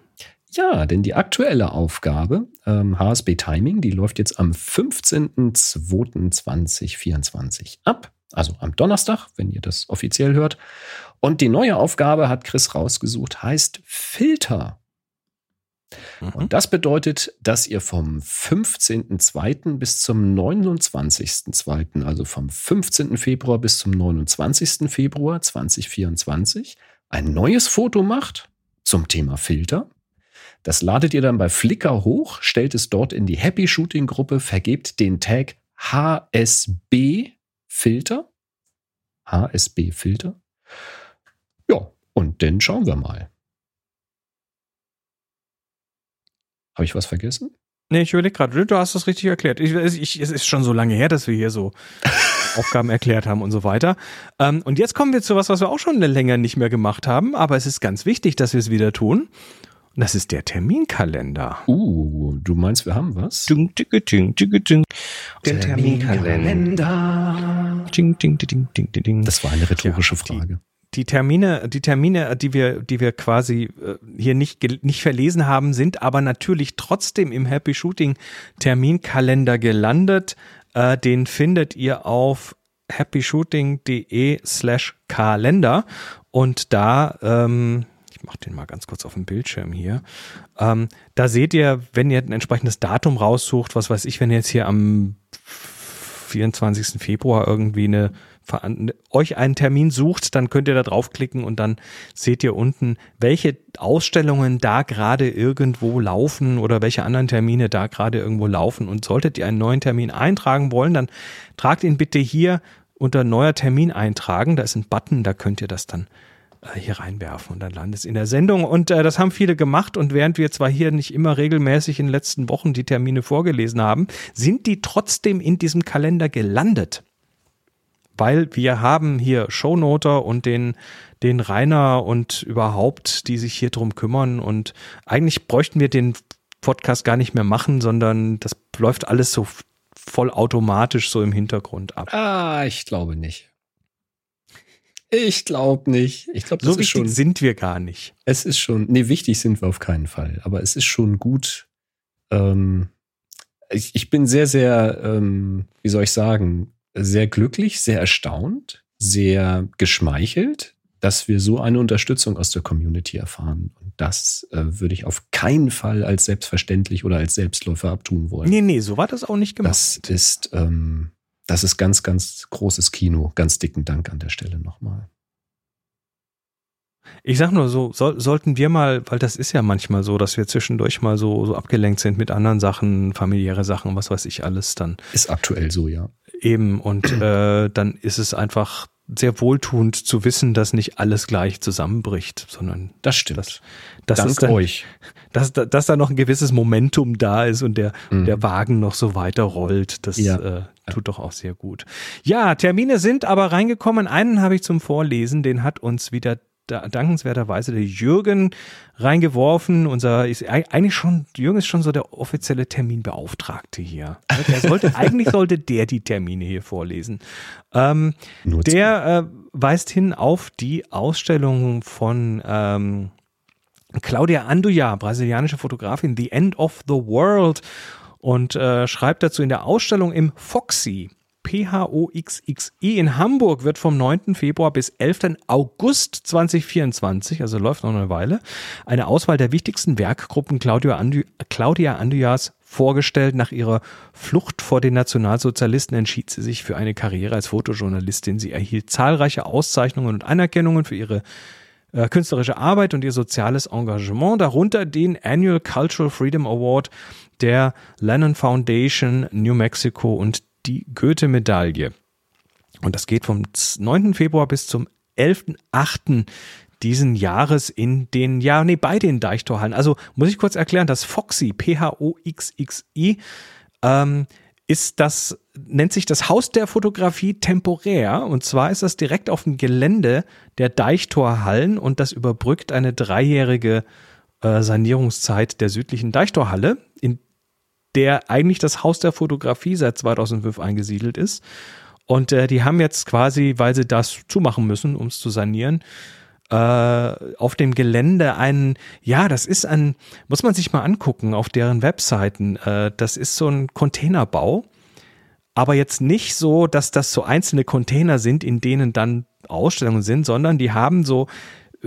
Ja, denn die aktuelle Aufgabe, ähm, HSB Timing, die läuft jetzt am 15.02.2024 ab. Also am Donnerstag, wenn ihr das offiziell hört. Und die neue Aufgabe hat Chris rausgesucht, heißt Filter. Mhm. Und das bedeutet, dass ihr vom 15.02. bis zum 29.02., also vom 15. Februar bis zum 29. Februar 2024, ein neues Foto macht zum Thema Filter. Das ladet ihr dann bei Flickr hoch, stellt es dort in die Happy Shooting Gruppe, vergebt den Tag HSB Filter. HSB Filter. Ja, und dann schauen wir mal. Habe ich was vergessen? Nee, ich überlege gerade, du hast das richtig erklärt. Ich, ich, es ist schon so lange her, dass wir hier so (laughs) Aufgaben erklärt haben und so weiter. Ähm, und jetzt kommen wir zu was, was wir auch schon länger nicht mehr gemacht haben, aber es ist ganz wichtig, dass wir es wieder tun. Und das ist der Terminkalender. Uh, du meinst, wir haben was? Ding, ding, ding, ding, ding. Der Terminkalender. Ding, ding, ding, ding, ding, ding. Das war eine rhetorische Frage. die Termine, die Termine, die wir, die wir quasi äh, hier nicht, nicht verlesen haben, sind aber natürlich trotzdem im Happy Shooting Terminkalender gelandet. Äh, den findet ihr auf happyshooting.de slash Kalender und da, ähm, ich mache den mal ganz kurz auf dem Bildschirm hier, ähm, da seht ihr, wenn ihr ein entsprechendes Datum raussucht, was weiß ich, wenn ihr jetzt hier am 24. Februar irgendwie eine euch einen Termin sucht, dann könnt ihr da draufklicken und dann seht ihr unten, welche Ausstellungen da gerade irgendwo laufen oder welche anderen Termine da gerade irgendwo laufen. Und solltet ihr einen neuen Termin eintragen wollen, dann tragt ihn bitte hier unter neuer Termin eintragen. Da ist ein Button, da könnt ihr das dann hier reinwerfen und dann landet es in der Sendung. Und äh, das haben viele gemacht. Und während wir zwar hier nicht immer regelmäßig in den letzten Wochen die Termine vorgelesen haben, sind die trotzdem in diesem Kalender gelandet. Weil wir haben hier Shownoter und den, den Rainer und überhaupt, die sich hier drum kümmern. Und eigentlich bräuchten wir den Podcast gar nicht mehr machen, sondern das läuft alles so vollautomatisch so im Hintergrund ab. Ah, ich glaube nicht. Ich glaube nicht. Ich glaube, So wichtig schon. sind wir gar nicht. Es ist schon. Nee, wichtig sind wir auf keinen Fall. Aber es ist schon gut. Ähm, ich, ich bin sehr, sehr, ähm, wie soll ich sagen, sehr glücklich, sehr erstaunt, sehr geschmeichelt, dass wir so eine Unterstützung aus der Community erfahren. Und das äh, würde ich auf keinen Fall als selbstverständlich oder als Selbstläufer abtun wollen. Nee, nee, so war das auch nicht gemacht. Das ist, ähm, das ist ganz, ganz großes Kino. Ganz dicken Dank an der Stelle nochmal. Ich sag nur so, soll, sollten wir mal, weil das ist ja manchmal so, dass wir zwischendurch mal so, so abgelenkt sind mit anderen Sachen, familiäre Sachen, was weiß ich alles dann Ist aktuell so, ja. eben und äh, dann ist es einfach sehr wohltuend zu wissen, dass nicht alles gleich zusammenbricht, sondern Das stimmt. dass, dass, Dank dann, euch. dass, dass da noch ein gewisses Momentum da ist und der, Mhm. der Wagen noch so weiter rollt. Das Ja. äh, tut doch auch sehr gut. Ja, Termine sind aber reingekommen. Einen habe ich zum Vorlesen, den hat uns wieder dankenswerterweise der Jürgen reingeworfen. Unser ist ei- eigentlich schon, Jürgen ist schon so der offizielle Terminbeauftragte hier. Der sollte, (laughs) eigentlich sollte der die Termine hier vorlesen. Ähm, der äh, weist hin auf die Ausstellung von ähm, Claudia Anduja, brasilianische Fotografin, The End of the World und äh, schreibt dazu in der Ausstellung im Foxy. P-H-O-X-X-I in Hamburg wird vom 9. Februar bis 11. August 2024, also läuft noch eine Weile, eine Auswahl der wichtigsten Werkgruppen Claudia, Andu Claudia Andujas vorgestellt. Nach ihrer Flucht vor den Nationalsozialisten entschied sie sich für eine Karriere als Fotojournalistin. Sie erhielt zahlreiche Auszeichnungen und Anerkennungen für ihre äh, künstlerische Arbeit und ihr soziales Engagement, darunter den Annual Cultural Freedom Award der Lennon Foundation New Mexico und die Goethe-Medaille. Und das geht vom 9. Februar bis zum 11.8. diesen Jahres in den, ja, nee, bei den Deichtorhallen. Also muss ich kurz erklären, das Foxy, P-H-O-X-X-I, ähm, ist das, nennt sich das Haus der Fotografie temporär. Und zwar ist das direkt auf dem Gelände der Deichtorhallen und das überbrückt eine dreijährige äh, Sanierungszeit der südlichen Deichtorhalle, der eigentlich das Haus der Fotografie seit 2005 eingesiedelt ist. Und äh, die haben jetzt quasi, weil sie das zumachen müssen, um es zu sanieren, äh, auf dem Gelände einen, ja, das ist ein, muss man sich mal angucken auf deren Webseiten. Äh, das ist so ein Containerbau, aber jetzt nicht so, dass das so einzelne Container sind, in denen dann Ausstellungen sind, sondern die haben so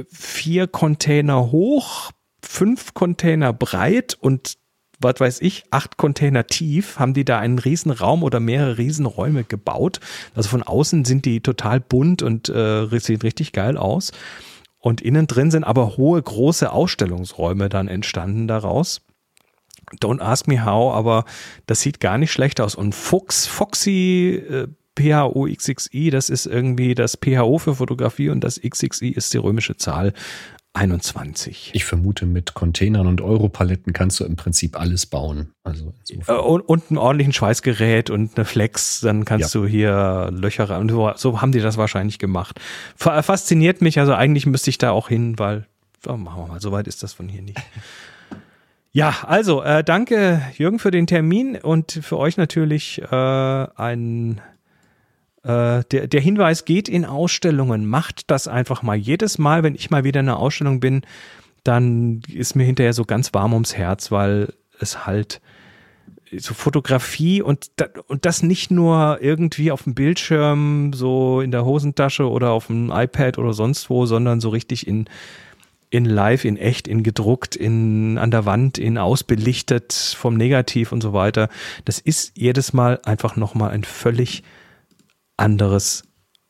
vier Container hoch, fünf Container breit und was weiß ich, acht Container tief, haben die da einen Riesenraum oder mehrere Riesenräume gebaut. Also von außen sind die total bunt und äh, sehen richtig geil aus. Und innen drin sind aber hohe, große Ausstellungsräume dann entstanden daraus. Don't ask me how, aber das sieht gar nicht schlecht aus. Und Fuchs, Foxy, äh, PHO-XXI, das ist irgendwie das PHO für Fotografie und das XXI ist die römische Zahl 21. Ich vermute, mit Containern und Europaletten kannst du im Prinzip alles bauen. Also äh, und, und ein ordentlichen Schweißgerät und eine Flex, dann kannst ja. du hier Löcher rein. So, so haben die das wahrscheinlich gemacht. Fasziniert mich, also eigentlich müsste ich da auch hin, weil, oh, machen wir mal, so weit ist das von hier nicht. (laughs) Ja, also äh, danke Jürgen für den Termin und für euch natürlich äh, ein äh, der, der Hinweis geht in Ausstellungen. Macht das einfach mal. Jedes Mal, wenn ich mal wieder in einer Ausstellung bin, dann ist mir hinterher so ganz warm ums Herz, weil es halt so Fotografie und, und das nicht nur irgendwie auf dem Bildschirm, so in der Hosentasche oder auf dem iPad oder sonst wo, sondern so richtig in, in live, in echt, in gedruckt, in an der Wand, in ausbelichtet vom Negativ und so weiter. Das ist jedes Mal einfach nochmal ein völlig anderes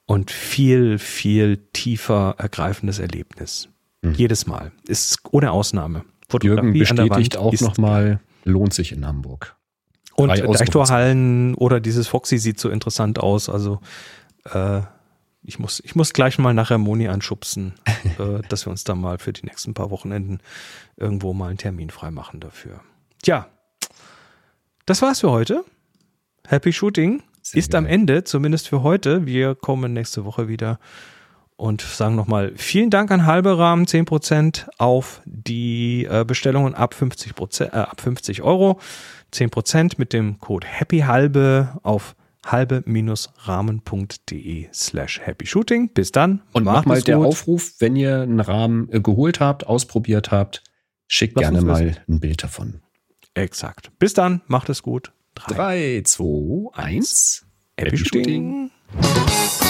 und viel, viel tiefer ergreifendes Erlebnis. Mhm. Jedes Mal. Ist ohne Ausnahme. Fotografie Jürgen bestätigt auch nochmal, lohnt sich in Hamburg. Und Deichtorhallen oder dieses Foxy sieht so interessant aus. Also äh, ich, muss, ich muss gleich mal nachher Moni anschubsen, (laughs) äh, dass wir uns da mal für die nächsten paar Wochenenden irgendwo mal einen Termin freimachen dafür. Tja, das war's für heute. Happy Shooting. Sehr ist geil. am Ende, zumindest für heute. Wir kommen nächste Woche wieder und sagen nochmal vielen Dank an Halbe Rahmen, 10% auf die äh, Bestellungen ab 50, äh, ab 50 Euro. 10% mit dem Code HAPPYHALBE auf halbe-rahmen.de slash happy shooting. Bis dann. Und mach mal der Aufruf, wenn ihr einen Rahmen äh, geholt habt, ausprobiert habt, schickt Lass gerne mal ein Bild davon. Exakt. Bis dann. Macht es gut. 3, 2, 1. Happy Shooting. Shooting.